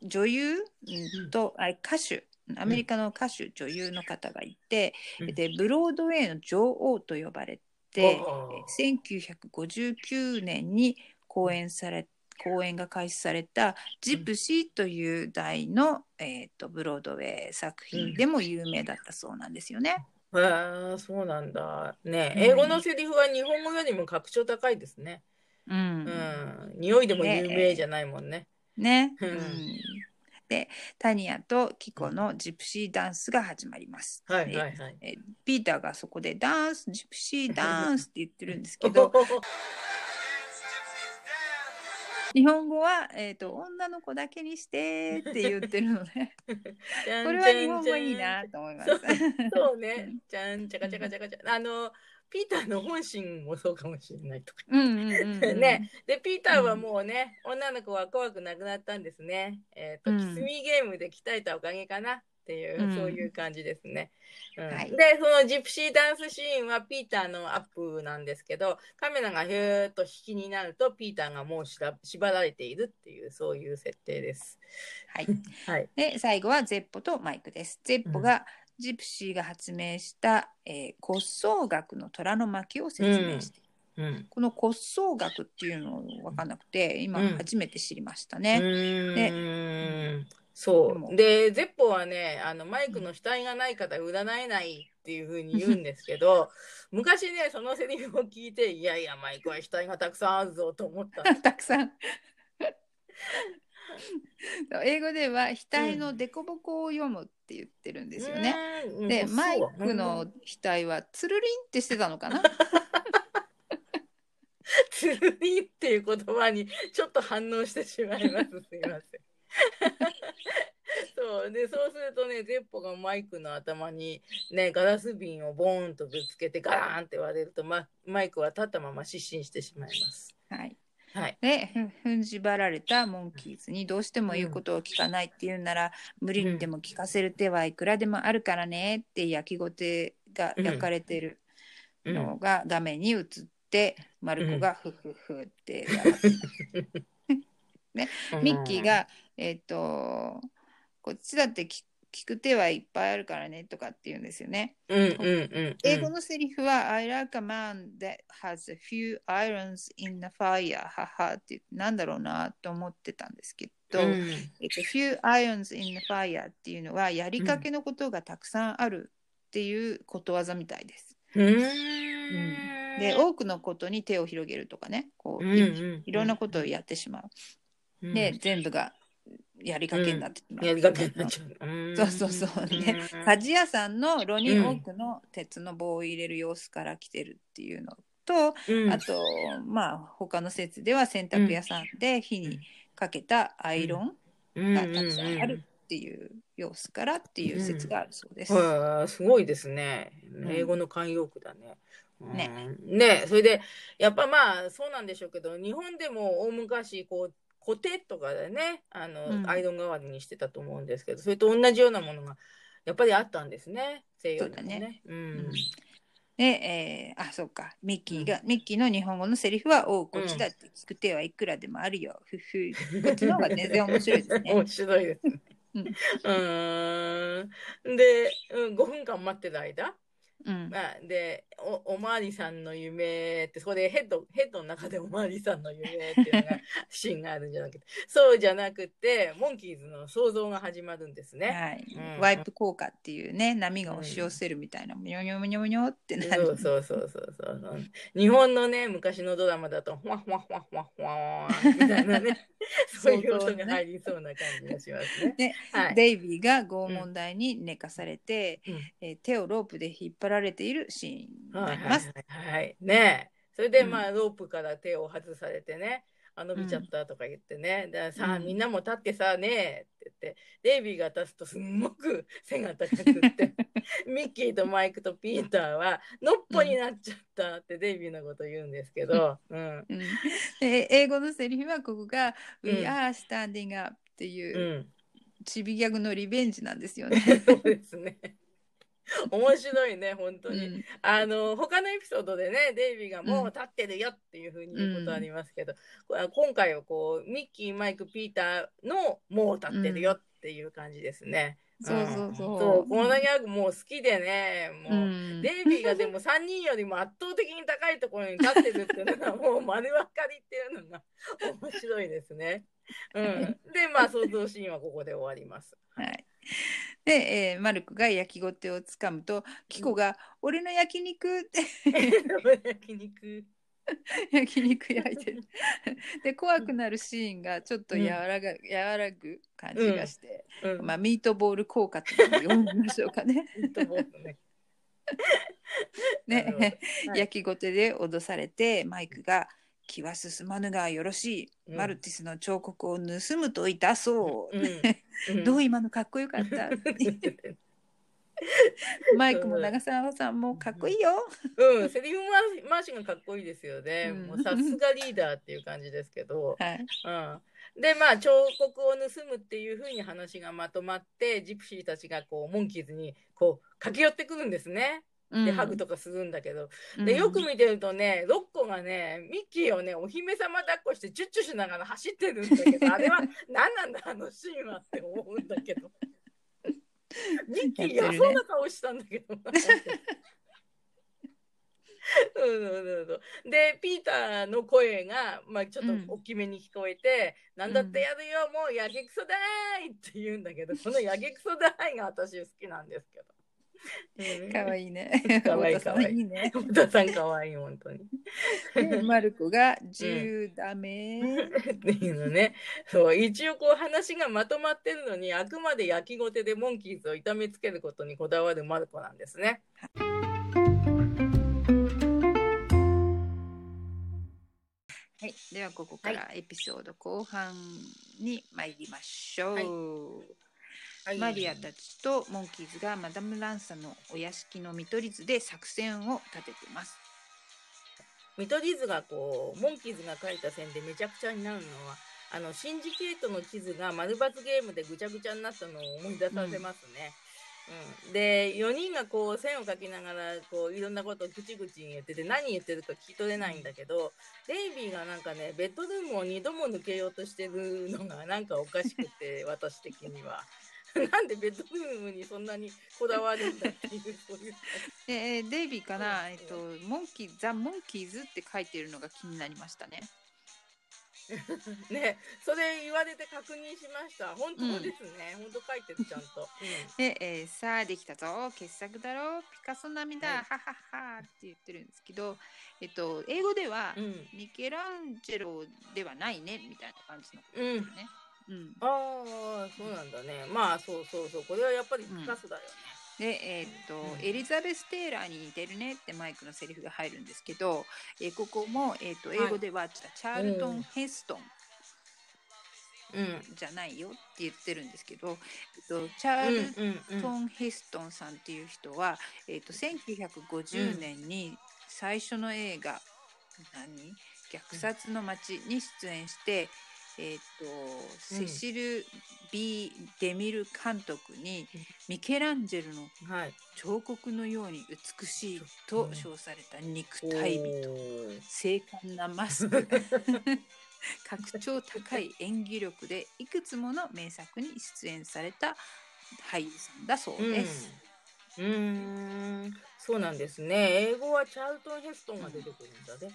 女優、うん。とあ歌手アメリカの歌手、女優の方がいて、うん。でブロードウェイの女王と呼ばれて、1959年に公演され公演が開始された「ジプシー」という題の、えー、とブロードウェイ作品でも有名だったそうなんですよね。へえ、そうなんだ。ね、うん英語のセリフは日本語よりも格調高いですね。う。うんん。匂いでも有名じゃないもんね。ね。ううんタニアとキコのジプシーダンスが始まります。はいではいはい。えピーターがそこでダンス、ジプシー ダンスって言ってるんですけど、日本語は、えっ、と、女の子だけにしてって言ってるので、これは日本語いいなと思います。そうね。じゃん、ちゃかちゃかちゃかちゃ。あの、ピーターの本心もそうかもしれないとか。うんうんうんうん。ね。で、ピーターはもうね、女の子は怖くなくなったんですね。えっ、と、うんキスミーゲームで鍛えたおかげかなっていう、うんそういう感じですね。うんはいで、そのジプシーダンスシーンはピーターのアップなんですけど、カメラがヒューッと引きになると、ピーターがもうしら縛られているっていう、そういう設定です。はい。はい。で、最後はゼッポとマイクです。ゼッポが、ジプシーが発明した、えー骨葬学の虎の巻を説明してうん。この骨葬学っていうの分かんなくて、今うん初めて知りましたうね。ーんでそもう。で、ゼッポはね、あの、マイクの額がない方占えないっていうふうに言うんですけど、昔ね、そのセリフを聞いて、いやいや、マイクは額がたくさんあるぞと思ったの。たくさん。英語では額の凸凹を読むって言ってるんですよね。うん。で、うんマイクのうん額はつるりんってしてたのかな？つるりっていう言葉にちょっと反応してしまいます。すいません。そうでそうするとねゼッポがマイクの頭にねガラス瓶をボーンとぶつけてガラーンって割れると、ま、マイクは立ったまま失神してしまいます。はい。はい。で、ふ踏んじばられたモンキーズにどうしても言うことを聞かないっていうなら、無理にでも聞かせる手はいくらでもあるからねって焼きごてが焼かれてるうんのが画面に映って、マルコがフフフって笑ってミッキー、が、えっ、と、こっちだって聞聞く手はいっぱいあるからねとかって言うんですよね。うんうんうんうん、英語のセリフは、I like a man that has a few irons in the fire. ははってなんだろうなと思ってたんですけど、うん。えっと、few irons in the fire っていうのはやりかけのことがたくさんあるっていうことわざみたいです。うーん。で、多くのことに手を広げるとかね、こう、うんいうん。いろんなことをやってしまう。うん。で、全部がやりかけになってしまう。やりかけになっちゃう。う んそうそうそうね。鍛冶屋さんの炉に多くの鉄の棒を入れる様子から来てるっていうのと、うんあとまあ他の説では洗濯屋さんで火にかけたアイロンがたくさんあるっていう様子からっていう説があるそうです。はい、すごいですね。ん英語の慣用句だね。うんね。ね、それで、やっぱまあ、そうなんでしょうけど、日本でも大昔、こう、コテとかでね、あの、うんアイロン代わりにしてたと思うんですけど、それと同じようなものが、やっぱりあったんですね。西洋でもそうだね。うんうんで、えーあ、そうか。ミッキーが、ミッキーの日本語のセリフは、おう、こっちだって聞く手はいくらでもあるよ。ふふ。こっちの方が全然面白いですね。面白いですね。うんうーん。で、うん、5分間待ってる間、うん。まあ、でお、おまわりさんの夢って、そこでヘッド、ヘッドの中でおまわりさんの夢っていうのが、シーンがあるんじゃなくて、そうじゃなくて、モンキーズの想像が始まるんですね。はいうんワイプ効果っていうね、波が押し寄せるみたいな、むにょむにょむにょむにょってなる。そうそうそうそうそう。日本のね、昔のドラマだと、ほわほわほわほわほわみたいなね、そういう音が入りそうな感じがしますね。ではい。デイビーが拷問台に寝かされて、うんえー手をロープで引っ張らられているシーンになはいはいります。はいはい。ね。それで、まあ、ロープから手を外されてね、あ、伸びちゃったとか言ってね、でさあ、みんなも立ってさあ、ねえって言って、デイビーが立つとすんごく背が高くって、ミッキーとマイクとピーターは、のっぽになっちゃったってデイビーのこと言うんですけど、うん。うん英語のセリフはここが「うん We are standing up」っていうう、ん。ちびギャグのリベンジなんですよね。そうですね。面白いね、本当に。うん。あの他のエピソードでねデイビーがもう立ってるよっていうふうに言うことありますけど、これは今回はこうミッキーマイクピーターのもう立ってるよっていう感じですね。そうそうそう。そうこのギャグもう好きでねうもう、ん。デイビーがでも3人よりも圧倒的に高いところに立ってるっていうのがもう丸分かりっていうのが 面白いですね。うん、でまあ想像シーンはここで終わります。はい、で、えーマルクが焼きごてをつかむとキコが「俺の焼肉!」って 焼肉。焼肉焼いてる。で怖くなるシーンがちょっと和らが、和らぐ感じがして、うん。まあ、ミートボール効果とでも読みましょうかね。ね、はい焼きごてで脅されてマイクが「気は進まぬがよろしい、うん。マルティスの彫刻を盗むといたそう」うん。どう今のかっこよかった。マイクも長澤さんもかっこいいよ。うん、セリフ回しがかっこいいですよね。うん。もうさすがリーダーっていう感じですけど。はい、うん、でまあ彫刻を盗むっていうふうに話がまとまってジプシーたちがこうモンキーズにこう駆け寄ってくるんですね。で、ハグとかするんだけど、でよく見てるとねロッコがねミッキーをねお姫様抱っこしてチュッチュしながら走ってるんだけど あれは何なんだあのシーンはって思うんだけど ミッキーやそうな顔したんだけどな。そ うそうそうでピーターの声が、まあ、ちょっと大きめに聞こえて「なんだってやるよもうやけくそだーい!」って言うんだけどこのやけくそだーいが私好きなんですけど。かわい。いいね。かわいいかわいいね。太田さんかわいい本当に。でマルコが10ダメ。っていうのね。そう、一応こう話がまとまってるのに、あくまで焼きごてでモンキーズを痛めつけることにこだわるマルコなんですね。はい、ではここからエピソード後半に参りましょう。はいマリアたちとモンキーズがマダム・ランサのお屋敷の見取り図で作戦を立ててます。見取り図がこう、モンキーズが書いた線でめちゃくちゃになるのは、あの、シンジケートの地図が丸抜ゲームでぐちゃぐちゃになったのを思い出させますね。うん、で4人がこう線を描きながらこういろんなことをぐちぐち言ってて何言ってるか聞き取れないんだけどデイビーがなんかねベッドルームを2度も抜けようとしてるのがなんかおかしくて私的には。なんでベッドルームにそんなにこだわるんだっていうそういう。でえーデイビーかな、うんえっと、モンキーザ・モンキーズって書いてるのが気になりましたね。ねそれ言われて確認しました。本当ですね、本当書いてるちゃんと、で、えーさあできたぞ。傑作だろ。ピカソ並みだ、はい。はははって言ってるんですけど、えっと、英語では、うん。うんミケランジェロではないねみたいな感じのことうんですよね。うんああそうなんだね。まあそうそうそう。これはやっぱりピカソだよね、で、えーっとうん。エリザベス・テイラーに似てるねってマイクのセリフが入るんですけど、えーここも、えーっとはい。英語では、チャールトン・うんヘストンうん。じゃないよって言ってるんですけど、えっと、チャールうん。うんトン・ヘストンさんっていう人は、えー、と1950年に最初の映画「何？虐殺の街」に出演して、えーとセシル・ B・ デミル監督にミケランジェルのはい。彫刻のように美しいと称された肉体美と精悍なマスク。格調高い演技力でいくつもの名作に出演された俳優さんだそうです。うん。そうなんですね。英語はチャールトン・ヘストンが出てくるんだね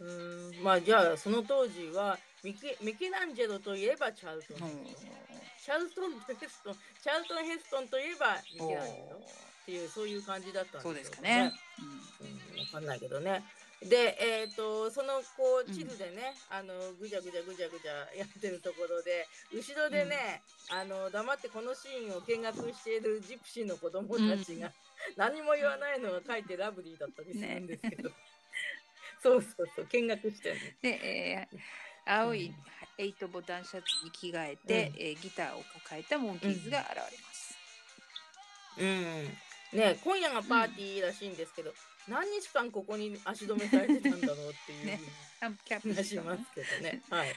うーんまあじゃあその当時はミケミケランジェロといえばチャールトン・ヘストン、チャールトン・ヘストンチャールトン・ヘストンといえばミケランジェロっていうそういう感じだったんそうでしょですかね。うん、わかんないけどね。で、えっ、と、その、こう、地図でね、あの、ぐじゃぐじゃぐじゃぐじゃやってるところで、後ろでね、あの、黙ってこのシーンを見学しているジプシーの子供たちが、何も言わないのが書いてラブリーだったりするんですけど。そうそうそう、見学してるで、えー青いエイトボタンシャツに着替えて、うんえーギターを抱えたモンキーズが現れます。うん。ね、今夜がパーティーらしいんですけど、何日間ここに足止めされてたんだろうっていう ねキャンプキャンプしますけどね。はい。ね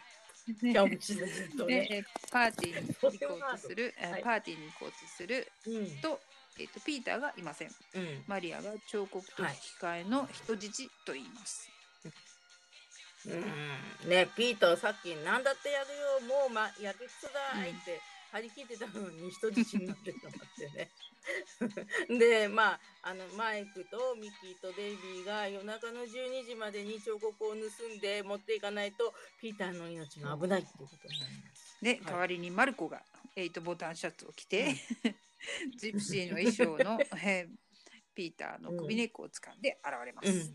キャンプしてずっとで、ね。えーパーティーに行こうとする、え ーはいパーティーに行こうとするうん。と,、えーとピーターがいません。うん。マリアが彫刻と引き換えの人質と言います。うんねピーターさっき何だってやるよもう、ま、やけくそだいって張り切ってたのに人質になってしまってね でまああのマイクとミッキーとデイビーが夜中の12時までに彫刻を盗んで持っていかないとピーターの命が危ないっていうことになります。で、代わりにマルコがエイトボタンシャツを着て、ジプシーの衣装の、えーピーターの首根っこを掴んで現れます。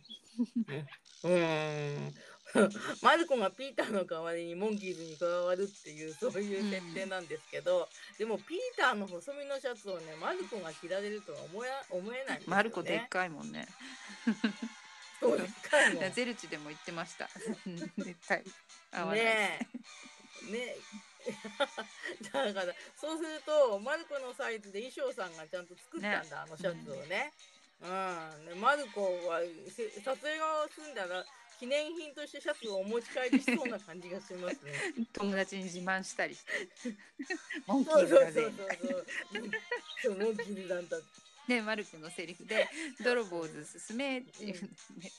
うん。うん。マルコがピーターの代わりにモンキーズに加わるっていうそういう設定なんですけど、でもピーターの細身のシャツをねマルコが着られるとは思え思えないね。マルコでっかいもんね。そうでっかいもんゼルチでも言ってました。でっかい。合わないねえ。ねえ。だからそうするとマルコのサイズで衣装さんがちゃんと作ったんだ、あのシャツをね。うん、でマルコはせ撮影が済んだら記念品としてシャツをお持ち帰りしそうな感じがしますね。友達に自慢したりして。モンキーズだぜそうそう。そう。そうモンキーズなんだ。でマルコのセリフで「泥棒ず進め」っていうので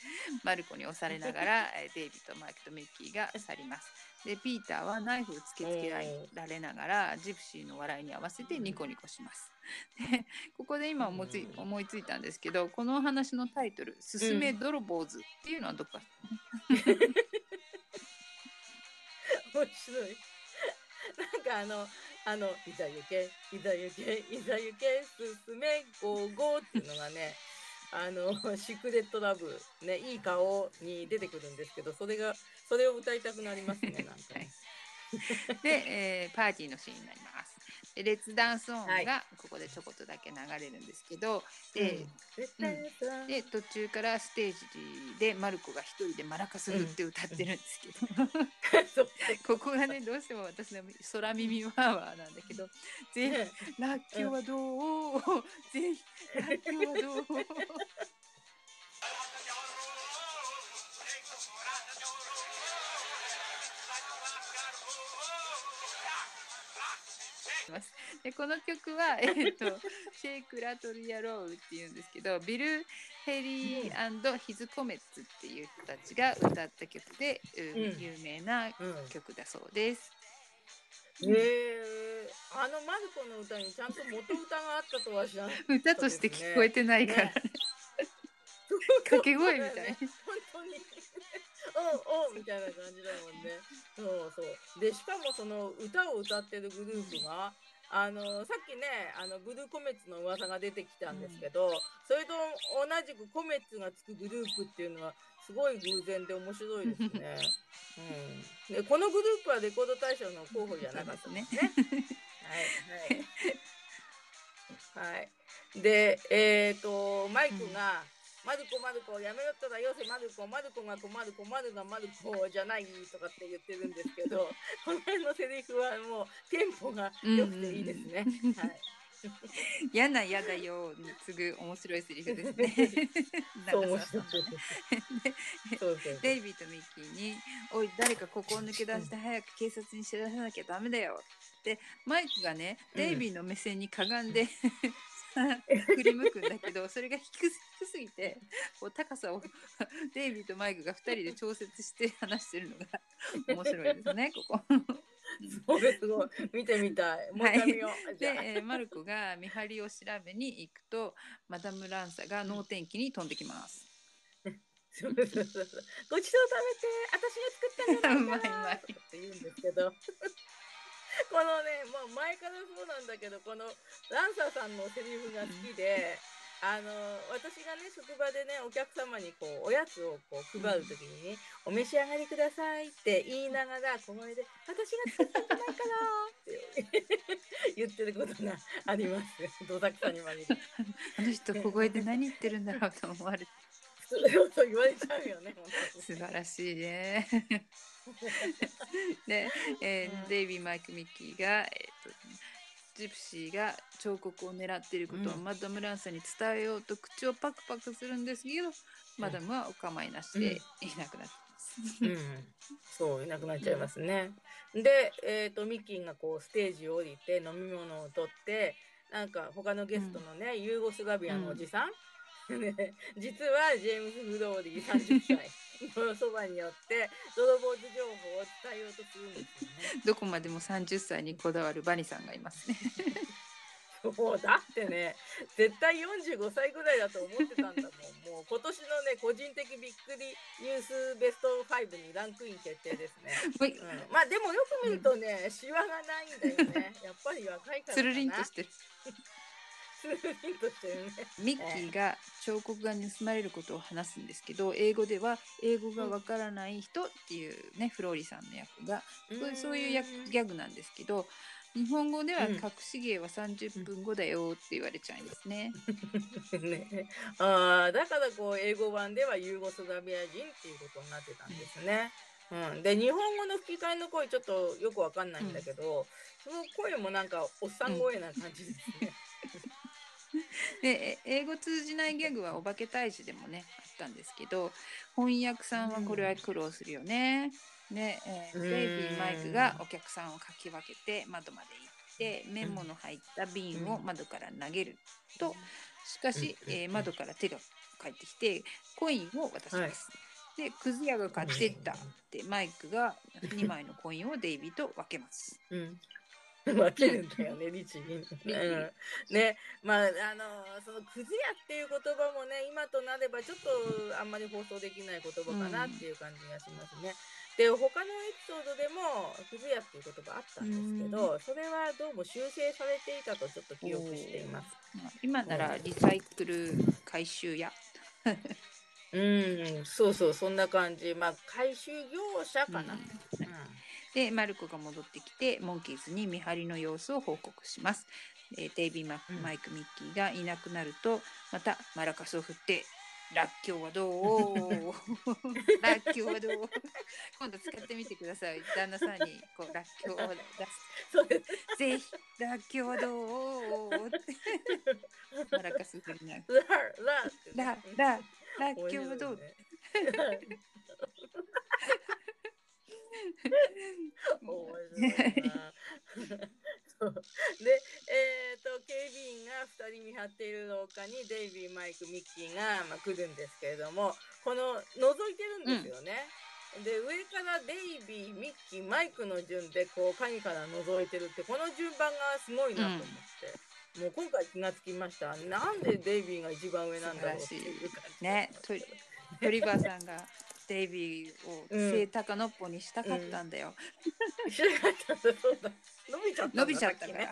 マルコに押されながらえーデイビッドマイクとミッキーが去ります。でピーターはナイフを突きつけられながらジプシーの笑いに合わせてニコニコします。でここで今思いついうん思いついたんですけどこのお話のタイトル「進め泥棒図」っていうのはどこか 面白い。なんかあの、あの、いざ行け、いざ行け、いざ行け、進め、ゴーゴーっていうのがね、あの、シークレットラブ、ね、いい顔に出てくるんですけど、それが、それを歌いたくなりますね、なんかはいね。で、えーパーティーのシーンになります。でレッツダンス音はい。がここでちょこっとだけ流れるんですけど、でうん。で途中からステージでマルコが一人でマラカス振って歌ってるんですけど、ここがねどうしても私の空耳ワーワーなんだけどぜひラッキョはどう、ぜひラッキョはどう？でこの曲は、えー、とシェイク・ラトリア・ロールっていうんですけどビル・ヘリーヒズ・コメッツっていう人たちが歌った曲で、うんうん有名なうん曲だそうです。へえあのマルコの歌にちゃんと元歌があったとは知らない。歌として聞こえてないから、ね、掛け声みたいね。本当に。おうおうみたいな感じだもんね。そうそう。でしかもその歌を歌ってるグループが。あのさっきねあのブルーコメッツの噂が出てきたんですけど、それと同じくコメッツがつくグループっていうのはすごい偶然で面白いですね。うん、でこのグループはレコード大賞の候補じゃなかったですね。はいはい。はい。で、えっ、と、マイクが、マルコマルコやめろったらよせマルコマルコが困る困るがマルコじゃないとかって言ってるんですけど この辺のセリフはもうテンポが良くていいですね。はい。嫌な嫌だよに次ぐ面白いセリフですね。そう面白いデイビーとミッキーに「おい誰かここを抜け出して早く警察に知らせなきゃダメだよ」ってマイクがねうんデイビーの目線にかがんで、振り向くんだけどそれが低すぎてこう高さを デイビーとマイクが2人で調節して 話してるのが面白いですねここ。すごい見てみたい。もう一回見よう。じでマルコが見張りを調べに行くとマダム・ランサが能天気に飛んできます。そうそうそうそう。ごちそう食べて私が作ったんじゃないかなうまいうまい。って言うんですけどこのね、まあ、前からそうなんだけどこのランサーさんのセリフが好きで、あの私がね職場でねお客様にこうおやつをこう配る時にね、お召し上がりくださいって言いながら小声で私が作ったんじゃないかなって言ってることがあります。どさくさに紛れ。てあの人小声で何言ってるんだろうと思われて。そうそう言われちゃうよね素晴らしいね。で、えーうん。デイビー・マイク・ミッキーが、えーとジプシーが彫刻を狙っていることをうん。マダム・ランサに伝えようと口をパクパクするんですけど、マダムはお構いなしでいなくなってます。うん、そういなくなっちゃいますね。で、えー、とミッキーがこうステージを降りて飲み物を取ってなんか他のゲストのね、ユーゴスラビアのおじさん、ね、実はジェームズ・フローリー30歳のそばによって泥情報を伝えようとするんですよね。どこまでも30歳にこだわるバニさんがいますね。そうだってね絶対45歳ぐらいだと思ってたんだもんもう今年のね個人的びっくりニュースベスト5にランクイン決定ですね。うんまあでもよく見るとね、シワがないんだよね。やっぱり若いから。つるりんとしてる。ミッキーが彫刻が盗まれることを話すんですけど英語では英語がわからない人っていうねフローリさんの役がそういうギャグなんですけど日本語ではうん。隠し芸は30分後だよって言われちゃいますね。ね、ああだからこう英語版ではユーゴスラビア人っていうことになってたんですね。うん、で日本語の吹き替えの声ちょっとよくわかんないんだけど、その声もなんかおっさん声な感じですね。でえ英語通じないギャグはお化け退治でもねあったんですけど翻訳さんはこれは苦労するよね。で、えーうん。デイビー・マイクがお客さんをかき分けて窓まで行ってメモの入った瓶を窓から投げるとしかし、うん。えー窓から手が返ってきてコインを渡します。でくず屋が買ってったってマイクが2枚のコインをデイビーと分けます。うん。分けるんだよね、律儀に。儀うん。ね、まあ、あの、その、くず屋っていう言葉もね、今となればちょっとあんまり放送できない言葉かなっていう感じがしますね。で、他のエピソードでも、くず屋っていう言葉あったんですけど、それはどうも修正されていたとちょっと記憶しています。まあ今ならリサイクル回収屋。うん、そうそう、そんな感じ。まあ、回収業者かな。うん。うんでマルコが戻ってきてモンキーズに見張りの様子を報告します。えーデイビーマ・うんマイク・ミッキーがいなくなるとまたマラカスを振って「ラッキョウはどう？ラッキョウはどう？今度使ってみてください。旦那さんにこうラッキョウを出す。すぜひラッキョウはどう？ってマラカス振りな。がらラララッキョウはどう 面白いなで、えっ、と、警備員が2人見張っている廊下にデイビー、マイク、ミッキーが、まあ、来るんですけれども、この、覗いてるんですよね。で、上からデイビー、ミッキー、マイクの順で、こう、影から覗いてるって、この順番がすごいなと思って。もう今回気がつきました。なんでデイビーが一番上なんだろうっていう感じ。ねトリトリバーさんがデイビーを背高のっぽにしたかったんだよ。伸びちゃった。伸びちゃったからね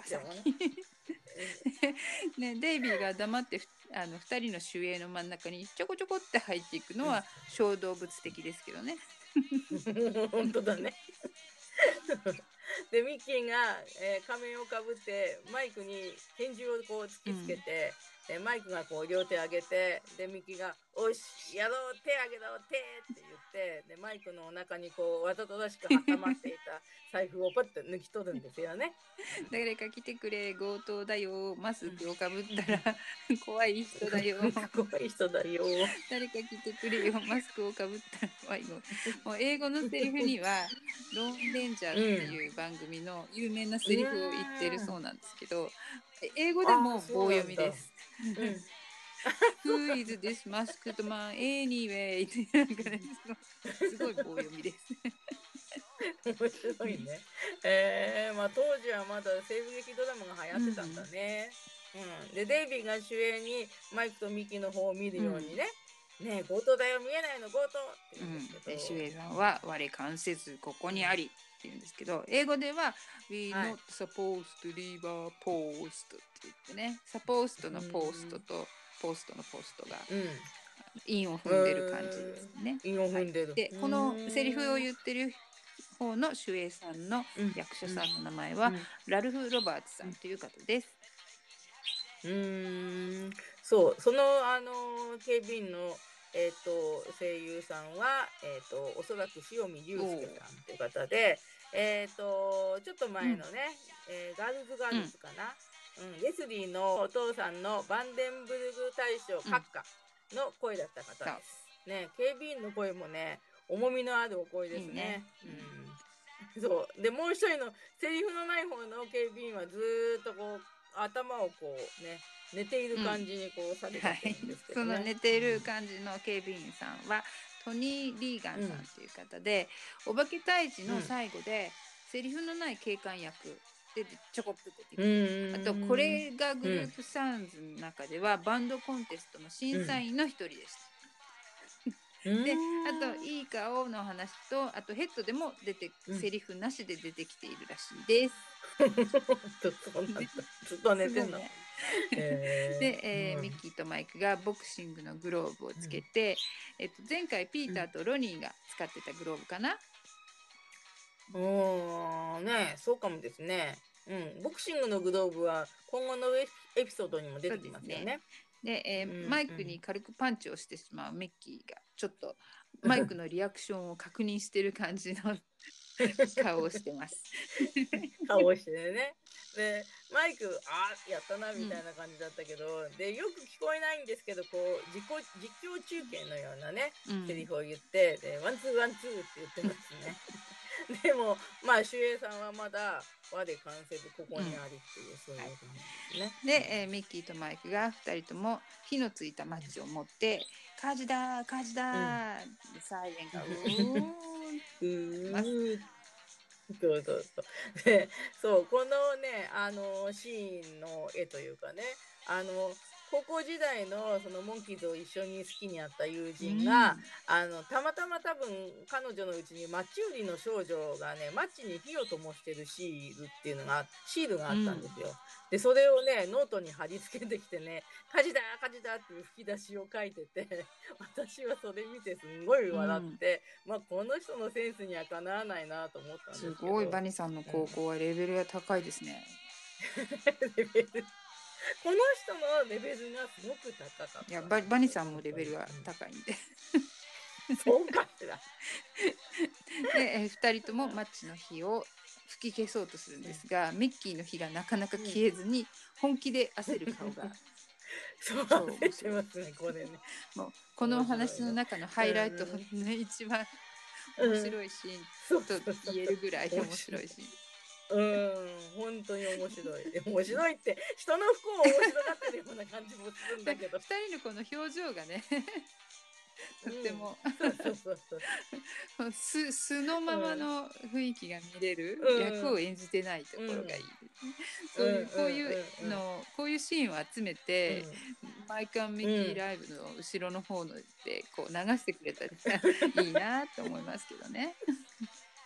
ね、デイ ビーが黙ってふあの2人の守衛の真ん中にちょこちょこって入っていくのは小動物的ですけどね。本当だね。でミッキーが、えー仮面をかぶってマイクに拳銃をこう突きつけて、でマイクがこう両手上げてでミッキーが「おしやろう手上げろ手!」って言ってでマイクのお腹にこうわざとらしく挟まっていた 財布をパッと抜き取るんですよね。誰か来てくれ強盗だよマスクをかぶったら怖い人だよ 怖い人だよ。誰か来てくれよマスクをかぶったら怖いよもう英語のセリフには「ローンレンジャー」っていう番組の有名なセリフを言ってるそうなんですけど英語でも棒読みです。うん、Who is this masked man anyway? ってなんかねすごい棒読みです。面白いね。えー、まあ当時はまだ西部劇ドラマが流行ってたんだね。うん、でデイビーが主演にマイクとミキの方を見るようにね、ねえ強盗だよ見えないの強盗ってうん言うんです、けど、でシュウェイさんは我関せずここにありって言うんですけど英語では We はい。not supposed to leave a post って言ってね supposed のポストとポストのポストがうん、韻を踏んでる感じですね。韻を踏んでる。でこのセリフを言ってる方のシュウェイさんのうん。役者さんの名前は、ラルフ・ロバーツさんという方です。うーん。そう。そのあの警備員のえっ、と声優さんはえっ、とおそらく塩見龍介さんという方でえっ、とちょっと前のね、えーガールズガールズかな、うん。レスリーのお父さんのバンデンブルグ大将閣下の声だった方です。ね警備員の声もね重みのあるお声ですね。いいね。うん。そう。でもう一人のセリフのない方の警備員はずーっとこう頭をこうね寝ている感じにこうされてはいるんですけ、そどね。の寝ている感じの警備員さんはトニー・リーガンさんという方で、お化け退治の最後で、セリフのない警官役でちょこっと出てきて、うん。あとこれがグループサウンズの中ではバンドコンテストの審査員の一人でした。うんであと「いい顔」の話とあとヘッドでも出て、うん。セリフなしで出てきているらしいです。ずっと寝てんの。ね。えー。で、えーうん。ミッキーとマイクがボクシングのグローブをつけて、えっと、前回ピーターとロニーが使ってたグローブかな、うーんねそうかもですね。うん、ボクシングのグローブは今後のエピソードにも出てきますよね。で、えーうん。マイクに軽くパンチをしてしまうミッキーがちょっとマイクのリアクションを確認してる感じの顔をしてます。顔してね。でマイクあーやったなみたいな感じだったけど、でよく聞こえないんですけどこう実況実況中継のようなねうんセリフを言って、でワンツーワンツーって言ってますね。でもまあ守衛さんはまだ和で完成でここにありっていう、そういう感じですね。で、えーミッキーとマイクが2人とも火のついたマッチを持って「火事だ火事だ!」でサイレンがうーんうーんそうそうそう。で、そう、このね、あの、シーンの絵というかね、あの、高校時代のそのモンキーズを一緒に好きになった友人が、あの、たまたま多分彼女のうちにマッチ売りの少女がね、マッチに火を灯してるシールっていうのが、シールがあったんですよ。で、それをね、ノートに貼り付けてきてね、火事だ火事だっていう吹き出しを書いてて、私はそれ見てすごい笑って、まあこの人のセンスにはかなわないなと思ったんですけど。すごいバニさんの高校はレベルが高いですね。レベル。この人のレベルがすごく高かった。いやババニさんもレベルが高いんで。そうかしら。で、えー、2人ともマッチの火を吹き消そうとするんですが、ミッキーの火がなかなか消えずに本気で焦る顔が そう、そう焦ってますね、これね。もうこのお話の中のハイライトの一番面白いシーンと言えるぐらい面白いシーン。うん、本当に面白い。面白いって、人の不幸を面白がってるような感じもするんだけど。2人のこの表情がね とっても、そうそうそうそう。素素のままの雰囲気が見れる、うん役を演じてないところがいいですね、そういうこういうのこういうシーンを集めて、マイクアンミッキーライブの後ろの方のでこう流してくれたらいいなと思いますけどね。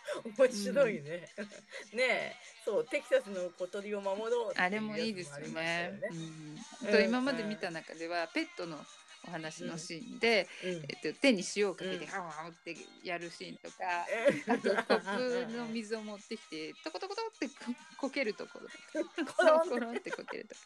面白いね。ねえ、そう、テキサスの小鳥を守ろうあれもいいですよね。うん。うん。と今まで見た中ではペットのお話のシーンで、うん。えっと、手に塩をかけてうん。ハワハワってやるシーンとか、あとコップの水を持ってきてトコトコトってここけるところ。と かコロンコロンってこけるとか。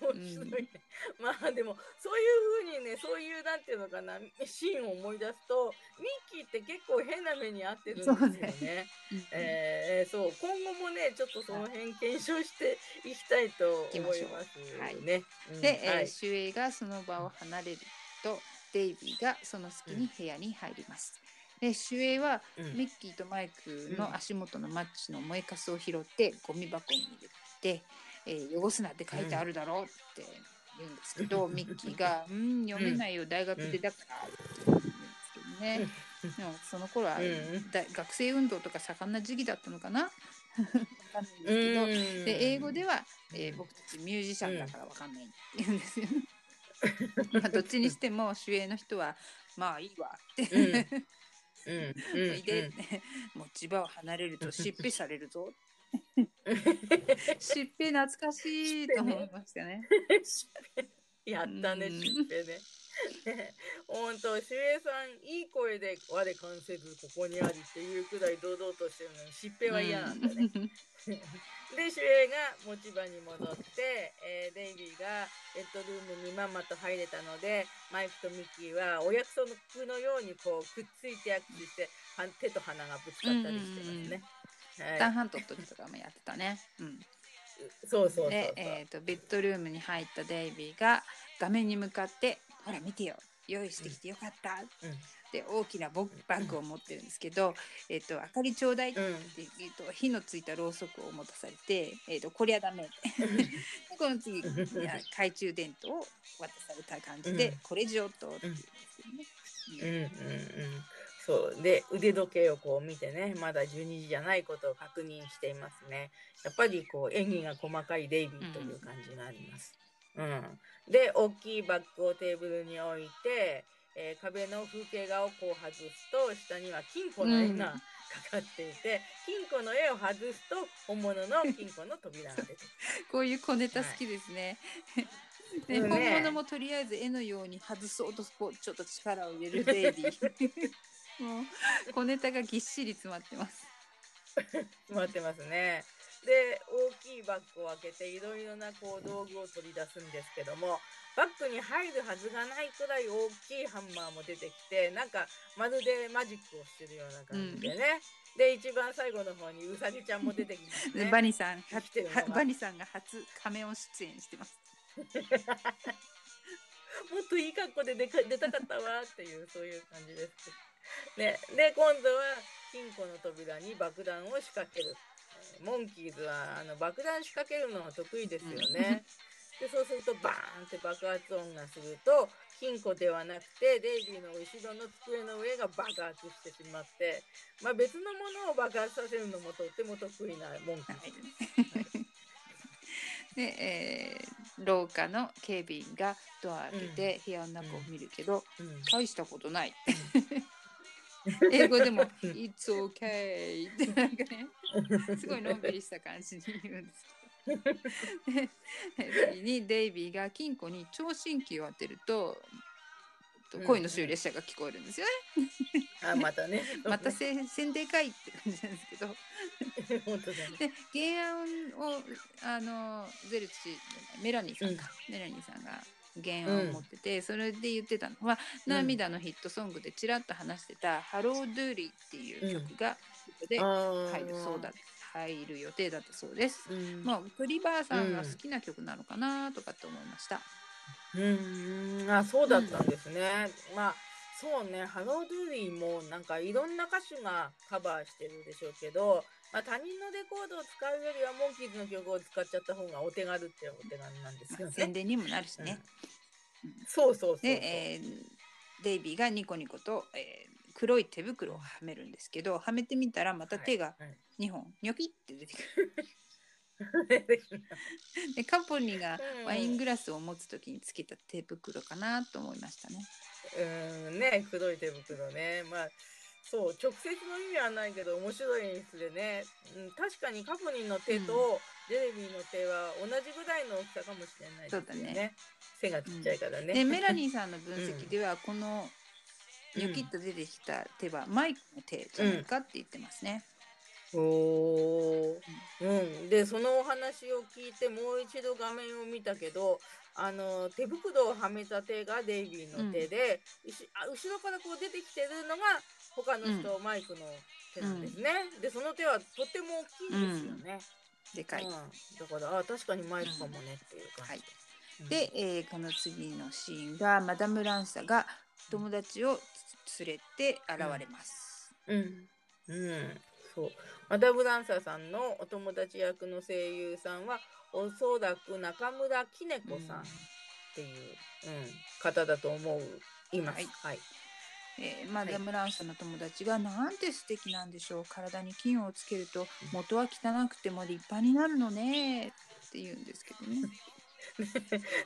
面白いね。まあでもそういう風にねそういうなんていうのかなシーンを思い出すとミッキーって結構変な目に遭ってるんですよそうね。えーそう今後もねちょっとその辺検証していきたいと思いますね。うんで、えーはい守衛がその場を離れるとデイビーがその隙に部屋に入ります。で守衛はうんミッキーとマイクの足元のマッチの燃えかすを拾ってゴミ箱に入れて、えー汚すなって書いてあるだろうって言うんですけど、ミッキーが「うん読めないよ大学でだから」って言うんですけどね、でもその頃は、学生運動とか盛んな時期だったのかな。わかんないんですけど、うん。で英語では、えー僕たちミュージシャンだからわかんないって言うんですよ。まあどっちにしても主演の人はまあいいわって、うん。うん。うん。いで、もう千葉を離れるとしっぺされるぞ。しっぺ懐かしいと思いましたね。やったね、うんしっぺね。本当、守衛さん、いい声で我関せずここにありっていうくらい堂々としてるのに、しっぺは嫌なんだね。で、守衛が持ち場に戻って、えーデイビーがベッドルームにまんまと入れたので、マイクとミッキーはお約束のようにこうくっついて握手して、は手と鼻がぶつかったりしてますね。ダンはい、ハントの時とかもやってたね。うん、そうそう。で、えー、とベッドルームに入ったデイビーが画面に向かって「ほら見てよ用意してきてよかった」うんで大きなボバッグを持ってるんですけど「えー、と明かりちょうだい」ってうん言うと火のついたろうそくを持たされて「えー、とこりゃダメ」でこの次懐中電灯を渡された感じでうん「これ上等」って言うんですよね。うんうんうん、そう。で腕時計をこう見てねまだ12時じゃないことを確認していますね。やっぱりこう演技が細かいデイビーという感じがあります、うん。で大きいバッグをテーブルに置いて、えー壁の風景画をこう外すと下には金庫の絵がかかっていて金庫の絵を外すと本物の金庫の扉が出てくる。こういう小ネタ好きですね。でうん。ね。本物もとりあえず絵のように外そうとこうちょっと力を入れるデイビー。もう小ネタがぎっしり詰まってます。待ってますね。で大きいバッグを開けていろいろなこう道具を取り出すんですけどもバッグに入るはずがないくらい大きいハンマーも出てきてなんかまるでマジックをしてるような感じでね、で一番最後の方にウサギちゃんも出てきますでね。バニさんてバニさんが初仮面を出演してます。もっといい格好で出か出たかったわっていうそういう感じです。ね、で今度は金庫の扉に爆弾を仕掛ける。えーモンキーズはあの爆弾仕掛けるのが得意ですよね。でそうするとバーンって爆発音がすると金庫ではなくてデイビーの後ろの机の上が爆発してしまって、まあ、別のものを爆発させるのもとっても得意なモンキーズです。で、えー廊下の警備員がドア開けて部屋の中を見るけど、うん大したことない。英語でも「It's okay」ってなんかねすごいのんびりし た感じに言うんですけどで次にデイビーが金庫に聴診器を当てると恋の終列車が聞こえるんですよね。あまたね。またせ宣伝会って感じなんですけど本当だね。で原案をあのゼルチメラニーさんか、メラニーさんが原案を持ってて、それで言ってたの。は、うん。涙のヒットソングでちらっと話してた「ハロー・ドゥーリー」っていう曲がここで入入るそうだ、入る予定だったそうです。うん。まあ、クリバーさんが好きな曲なのかなとかって思いました。うん、あ、そうだったんですね。まあ、そうね、ハロードーリーもなんかいろんな歌手がカバーしてるでしょうけど、まあ、他人のレコードを使うよりはモンキーズの曲を使っちゃった方がお手軽ってお手軽なんですまあ、よね。宣伝にもなるしね。うんそうそうそう。で、えーデイビーがニコニコと、えー黒い手袋をはめるんですけどはめてみたらまた手がはい2本ニョキって出てくる。は いでカポニがうんワイングラスを持つ時につけた手袋かなと思いましたね。うんね黒い手袋ねまあそう直接の意味はないけど面白い演出でね、うん、確かにカポニンの手とジェレミーの手は同じぐらいの大きさかもしれないですよそうだね。背がちっちゃいからね、でメラニーさんの分析では このニョキッと出てきた手はマイクの手じゃないかって言ってますね。おー。うん、でそのお話を聞いてもう一度画面を見たけどあの手袋をはめた手がデイビーの手で、うしあ後ろからこう出てきてるのが他の人、マイクの手なんですね。でその手はとっても大きいんですよね。でかい。うん、だからあ確かにマイクかもねっていう感じ。はいうんで、えーこの次のシーンがマダム・ランサが友達を連れて現れます。うん、うん、そう。マダム・ランサーさんのお友達役の声優さんは、おそらく中村きねこさんっていう、うん方だと思います。はいはい。えーマダム・ランサの友達がなんて素敵なんでしょう。体に金をつけると元は汚くても立派になるのねって言うんですけど ね。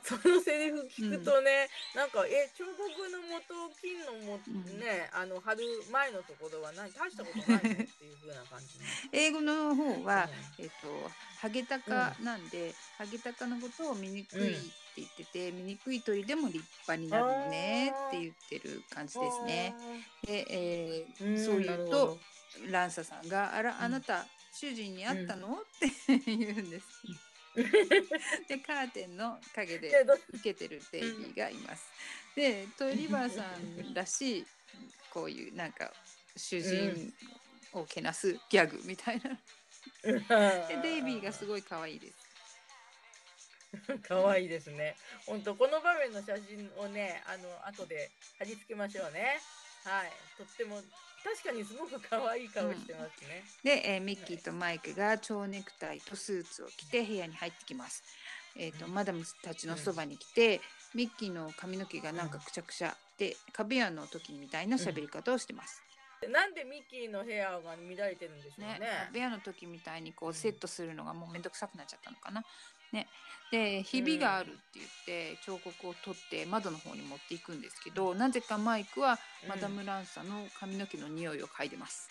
そのセリフ聞くとね、なんか、え、彫刻の元、金のも、うん。ね、あの、貼る前のところは何、大したことないの？っていう風な感じね。英語の方は、うえっと、ハゲタカなんで、ハゲタカのことを醜いって言ってて、醜い鳥でも立派になるのねって言ってる感じんですね。。で、えーうんそう言うとどランサさんが「あらうんあなた主人に会ったの?」って言うんです。でカーテンの陰で受けてるベイビーがいます。でトイリバーさんらしいこういうなんか主人をけなすギャグみたいな。でデイビーがすごい可愛いです。可愛いですね。本当この場面の写真をね、あの後で貼り付けましょうね。はい、とっても確かにすごく可愛い顔してますね。で、えーミッキーとマイクが蝶ネクタイとスーツを着て部屋に入ってきます。えーとマダムたちのそばに来て、ミッキーの髪の毛がなんかくちゃくちゃで壁屋の時みたいな喋り方をしてます。なんでミッキーのヘアが乱れてるんでしょうね。ね、壁屋の時みたいにこうセットするのがもうめんどくさくなっちゃったのかな。ね、でひびがあるって言って彫刻を取って窓の方に持っていくんですけどなぜかマイクはマダム・ランサの髪の毛の匂いを嗅いでます。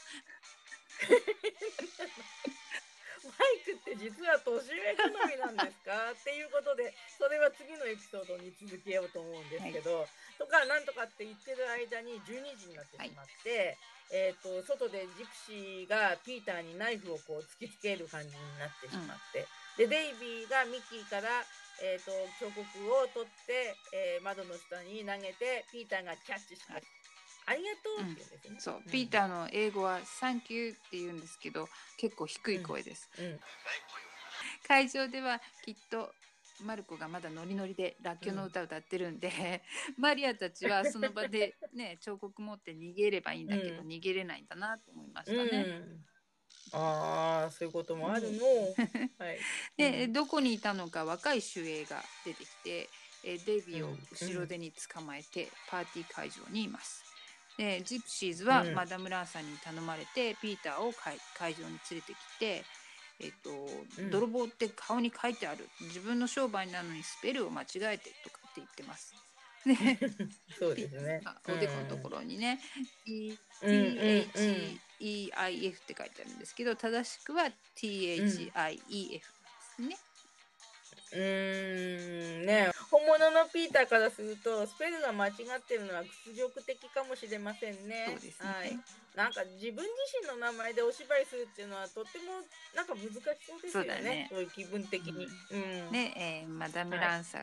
マイクって実は年上好みなんですか？っていうことでそれは次のエピソードに続けようと思うんですけど、とかなんとかって言ってる間に12時になってしまって、えー、と外でジプシーがピーターにナイフをこう突きつける感じになってしまって、でデイビーがミッキーから、えー、と彫刻を取って、えー窓の下に投げてピーターがキャッチします。ありがとうって言うんですよね。そう、ん。ピーターの英語は「サンキュー」って言うんですけど結構低い声です、うん。会場ではきっとマルコがまだノリノリでらっきょうの歌を歌ってるんで、マリアたちはその場でね彫刻持って逃げればいいんだけど、うん。逃げれないんだなと思いましたうね。んああそういうこともあるの？はい。で、うんどこにいたのか若い守衛が出てきて、えーデイビーをうん後ろ手に捕まえてパーティー会場にいます。でジプシーズはうんマダム・ランさんに頼まれて、ピーターを会会場に連れてきて、えっとうん泥棒って顔に書いてある自分の商売なのにスペルを間違えてとかって言ってます。ね、そうですね。あおでこのところにね、E うんうんうん。THEIF って書いてあるんですけど正しくは THIEF ですね。うーんね本物のピーターからするとスペルが間違ってるのは屈辱的かもしれませんね。そうですねはい。なんか自分自身の名前でお芝居するっていうのはとってもなんか難しそうですよね。そうだねいう気分的に。うん。ねえーマダム・ランサー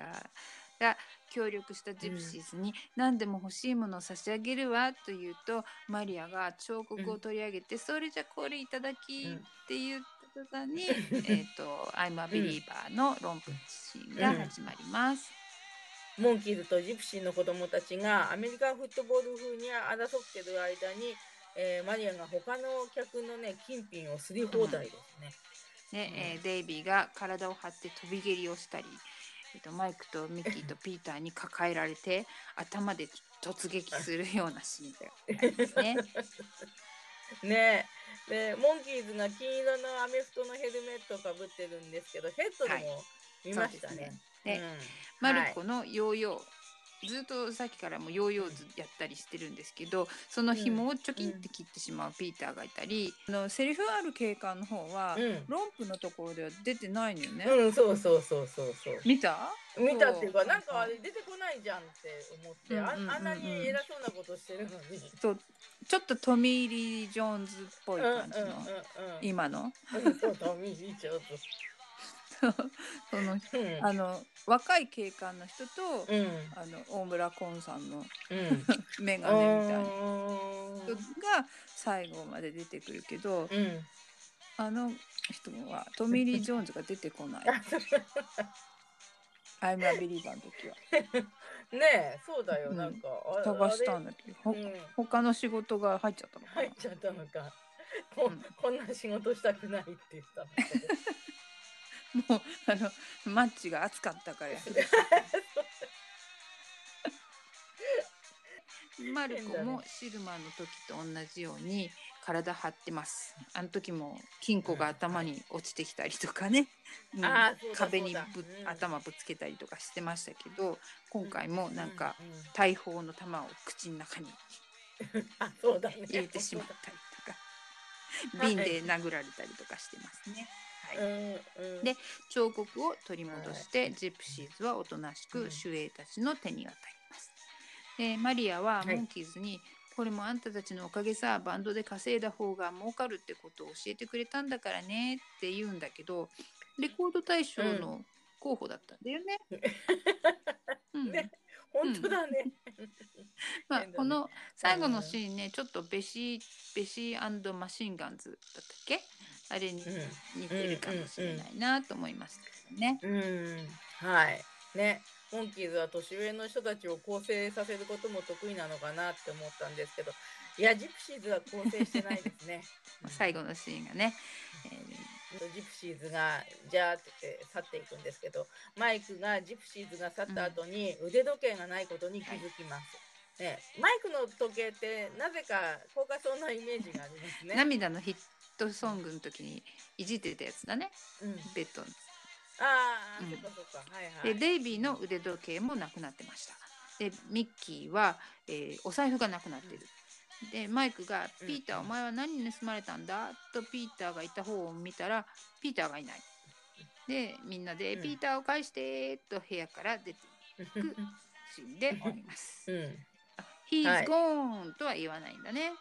が協力したジプシーズに何でも欲しいものを差し上げるわと言うとマリアが彫刻を取り上げて、それじゃこれいただきうん。って言った途端に、えっと「I'm a believer」の論文シーンが始まります。モンキーズとジプシーの子供たちがアメリカンフットボール風に争ってる間に、えーマリアが他の客のね金品をすり放題ですね。で、えーデイビーが体を張って飛び蹴りをしたり、えっとマイクとミッキーとピーターに抱えられて頭で突撃するようなシーンがありますね。ね。でモンキーズが金色のアメフトのヘルメットをかぶってるんですけどヘッドでも見ましたね。でうん。マルコのヨーヨー、ずっとさっきからもヨーヨーズやったりしてるんですけどその紐をチョキンって切ってしまうピーターがいたり、あのセリフある警官の方は、うんロンプのところでは出てないのよね。うん、そうそうそうそうそう。見た？見たっていうか、なんかあれ出てこないじゃんって思って、あうんうんうんうんあんなに偉そうなことしてるのに。そうちょっとトミー・リー・ジョーンズっぽいうんうん感じの、うんうん。今のうんそうトミーリーちょっと。そのうんあの若い警官の人と、うんあの大村昆さんのうん。メガネみたいなう人が最後まで出てくるけど、ん。あの人はトミー・リー・ジョーンズが出てこない。アイム・ア・ビリーバーの時は。ねえ、そうだよ、うんなんか。あ探したんだけど、ほあれうん他の仕事が入っちゃったのかな入っ。ちゃったのか。こうんこんな仕事したくないって言ったのか。もうあのマッチが熱かったから。マルコもシルマンの時と同じように体張ってます。あの時も金庫が頭に落ちてきたりとかね、うん壁にぶそうん頭ぶつけたりとかしてましたけど今回もなんか大砲の弾を口の中に。入れてしまったりとかはい瓶で殴られたりとかしてますね。はいうんうん。で彫刻を取り戻して、ジプシーズはおとなしく守衛たちの手に渡ります。でマリアははい。モンキーズに、これもあんたたちのおかげさバンドで稼いだ方が儲かるってことを教えてくれたんだからねって言うんだけどレコード大賞の候補だったんだよね。うん。ね本当だね。まあ変だねこの最後のシーンね、ちょっとベシーベシーマシンガンズだったっけ？あれに似てるかもしれないなと思いましたけどね。うん、うん、はい。ね、モンキーズは年上の人たちを構成させることも得意なのかなって思ったんですけど、いや、ジプシーズは構成してないですね。最後のシーンがね、えージプシーズがじゃあって言って去っていくんですけどマイクがジプシーズが去った後に腕時計がないことに気づきます、ね、マイクの時計ってなぜか高価そうなイメージがありますね。涙のヒットソングの時にいじってたやつだね。うん、ベッドにああ、うん。そっかそっか。はいはい。でデイビーの腕時計もなくなってました。でミッキーは、えーお財布がなくなってる。でマイクが「うんピーターお前は何に盗まれたんだ?」とピーターがいた方を見たらピーターがいない。でみんなで「うんピーターを返して」と部屋から出ていくシーンでおります。うん。「He's はい。gone」とは言わないんだね。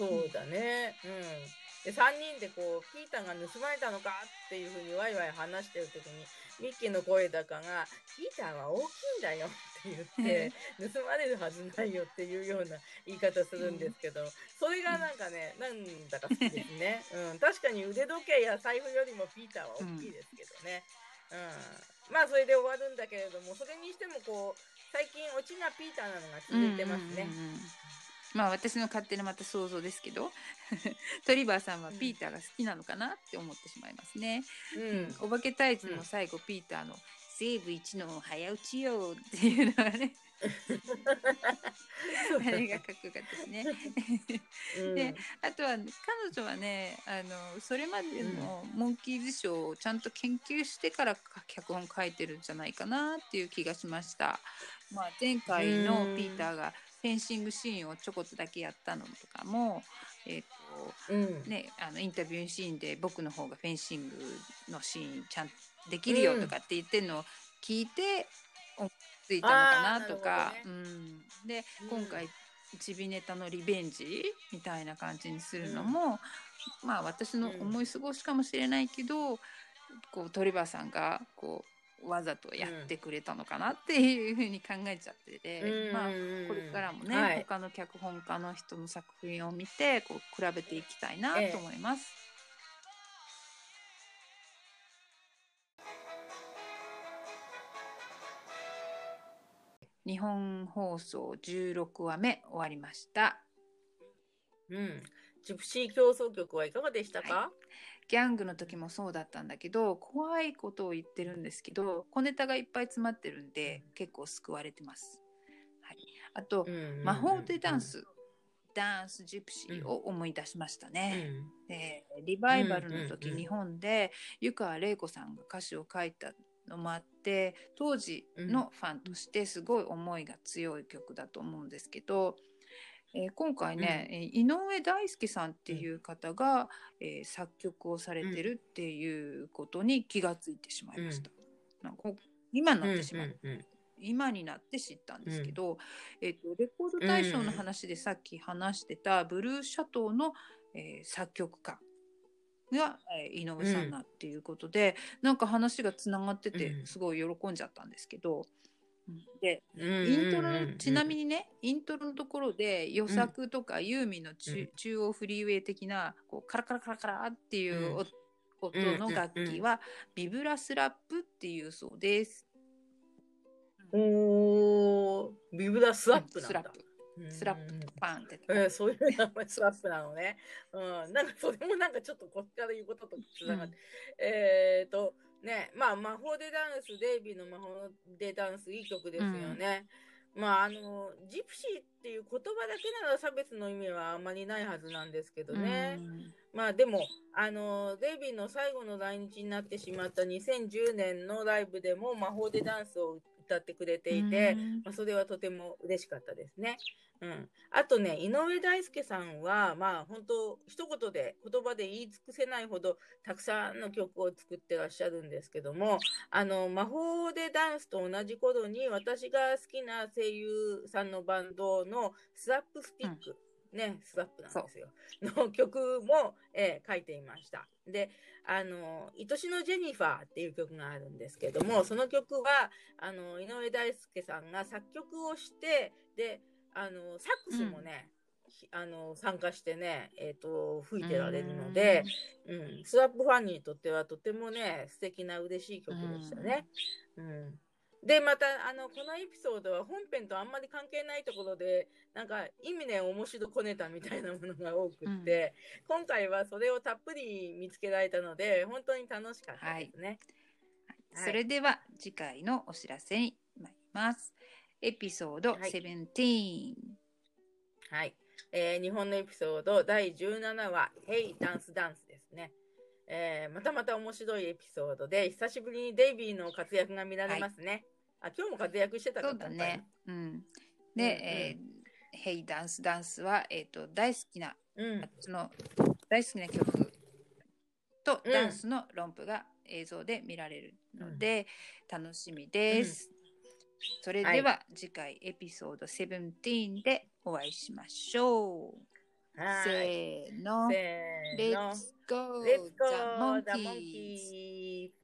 うんそうだね。うん。で、3人でこう、ピーターが盗まれたのかっていうふうにワイワイ話してる時に、ミッキーの声高が、ピーターは大きいんだよって言って、盗まれるはずないよっていうような言い方するんですけど、それがなんかね、なんだか好きですね。うん。確かに腕時計や財布よりもピーターは大きいですけどね。うん。まあ、それで終わるんだけれども、それにしてもこう、最近オチがピーターなのが続いてますね。うんうんうんうんまあ私の勝手なまた想像ですけど トリバーさんはピーターが好きなのかなって思ってしまいますね。うん。お化け退治の最後、ピーターの「西部一の早打ちよ」っていうのがね あれがかっこよかったですね。うん であとは彼女はねあのそれまでのモンキーズショーをちゃんと研究してから脚本書いてるんじゃないかなっていう気がしました。まあ、前回のピーターがフェンシングシーンをちょこっとだけやったのとかも、えーとうん。ね、あのインタビューシーンで僕の方がフェンシングのシーンちゃんとできるよとかって言ってるのを聞いて思いついたのかなとか。あーなるほうん、でうん。今回ちびネタのリベンジみたいな感じにするのも、まあ私の思い過ごしかもしれないけど、こうトリバーさんがこうわざとやってくれたのかなっていうふうに考えちゃってて、うんまあうんこれからもね、はい他の脚本家の人の作品を見てこう比べていきたいなと思います。日本放送16話目終わりました。うん。ジプシー競争曲はいかがでしたか、はギャングの時もそうだったんだけど怖いことを言ってるんですけど小ネタがいっぱい詰まってるんで結構救われてます。はい、あと、うん魔法でダンス、ダンスジプシーを思い出しましたうん。ね。でリバイバルの時、うんうんうん日本で湯川玲子さんが歌詞を書いたのもあって当時のファンとしてすごい思いが強い曲だと思うんですけど、えー今回ね、えー井上大輔さんっていう方が、えー作曲をされてるっていうことに気がついてしまいました。なんかこう今になってしまう、うんうんうん。今になって知ったんですけど、えっとレコード大賞の話でさっき話してたブルーシャトーの、えー作曲家が、えー井上さんだっていうことで、なんか話がつながっててうん。すごい喜んじゃったんですけど、うんでうんうんうんイントロのちなみにねイントロのところで予作とかユーミンの中,、央フリーウェイ的なこうカラカラカラカラっていうお音うんの楽器はビブラスラップっていうそうです。おービブラスラップなんだスラッ。プうんスラップパンって。えーそういう名前スラップなのね。うん、なんかそれもなんかちょっとこっちから言うこととつながって。えっ、と、ね、まあ魔法でダンス、デイビーの魔法でダンス、いい曲ですよね。まああの、ジプシーっていう言葉だけなら差別の意味はあまりないはずなんですけどね。まあでも、あの、デイビーの最後の来日になってしまった2010年のライブでも魔法でダンスを歌ってくれていて、まあ、それはとても嬉しかったですね。うん。あとね、井上大輔さんは、まあ本当、一言で、言葉で言い尽くせないほど、たくさんの曲を作ってらっしゃるんですけども、あの、魔法でダンスと同じ頃に、私が好きな声優さんのバンドのスラップスティック、ね、スラップなんですよ。の曲も、えー書いていました。で、あの、愛しのジェニファーっていう曲があるんですけども、その曲は、あの、井上大輔さんが作曲をして、で、あの、サックスもね、ひあの、参加してね、えっ、と、吹いてられるので、うん、スラップファンにとってはとてもね、素敵な嬉しい曲でしたね。うん。で、また、あの、このエピソードは本編とあんまり関係ないところで、なんか、意味ね、面白小ネタみたいなものが多くって、今回はそれをたっぷり見つけられたので、本当に楽しかったですね。はいそれでは次回のお知らせに参ります。エピソードはい17。はい。えー日本のエピソード第17話、Hey ダンスダンスですね。えーまたまた面白いエピソードで、久しぶりにデイビーの活躍が見られますね。あ、今日も活躍してたかそうだね。うん。で、うんえー「Hey ダンスダンスは」えっと大好きなうん。その大好きな曲とうんダンスの論譜が映像で見られるので、楽しみです。それでは次回エピソード17でお会いしましょう。はい。せーの。せーの。Let's go! Let's go, The the monkeys! monkeys!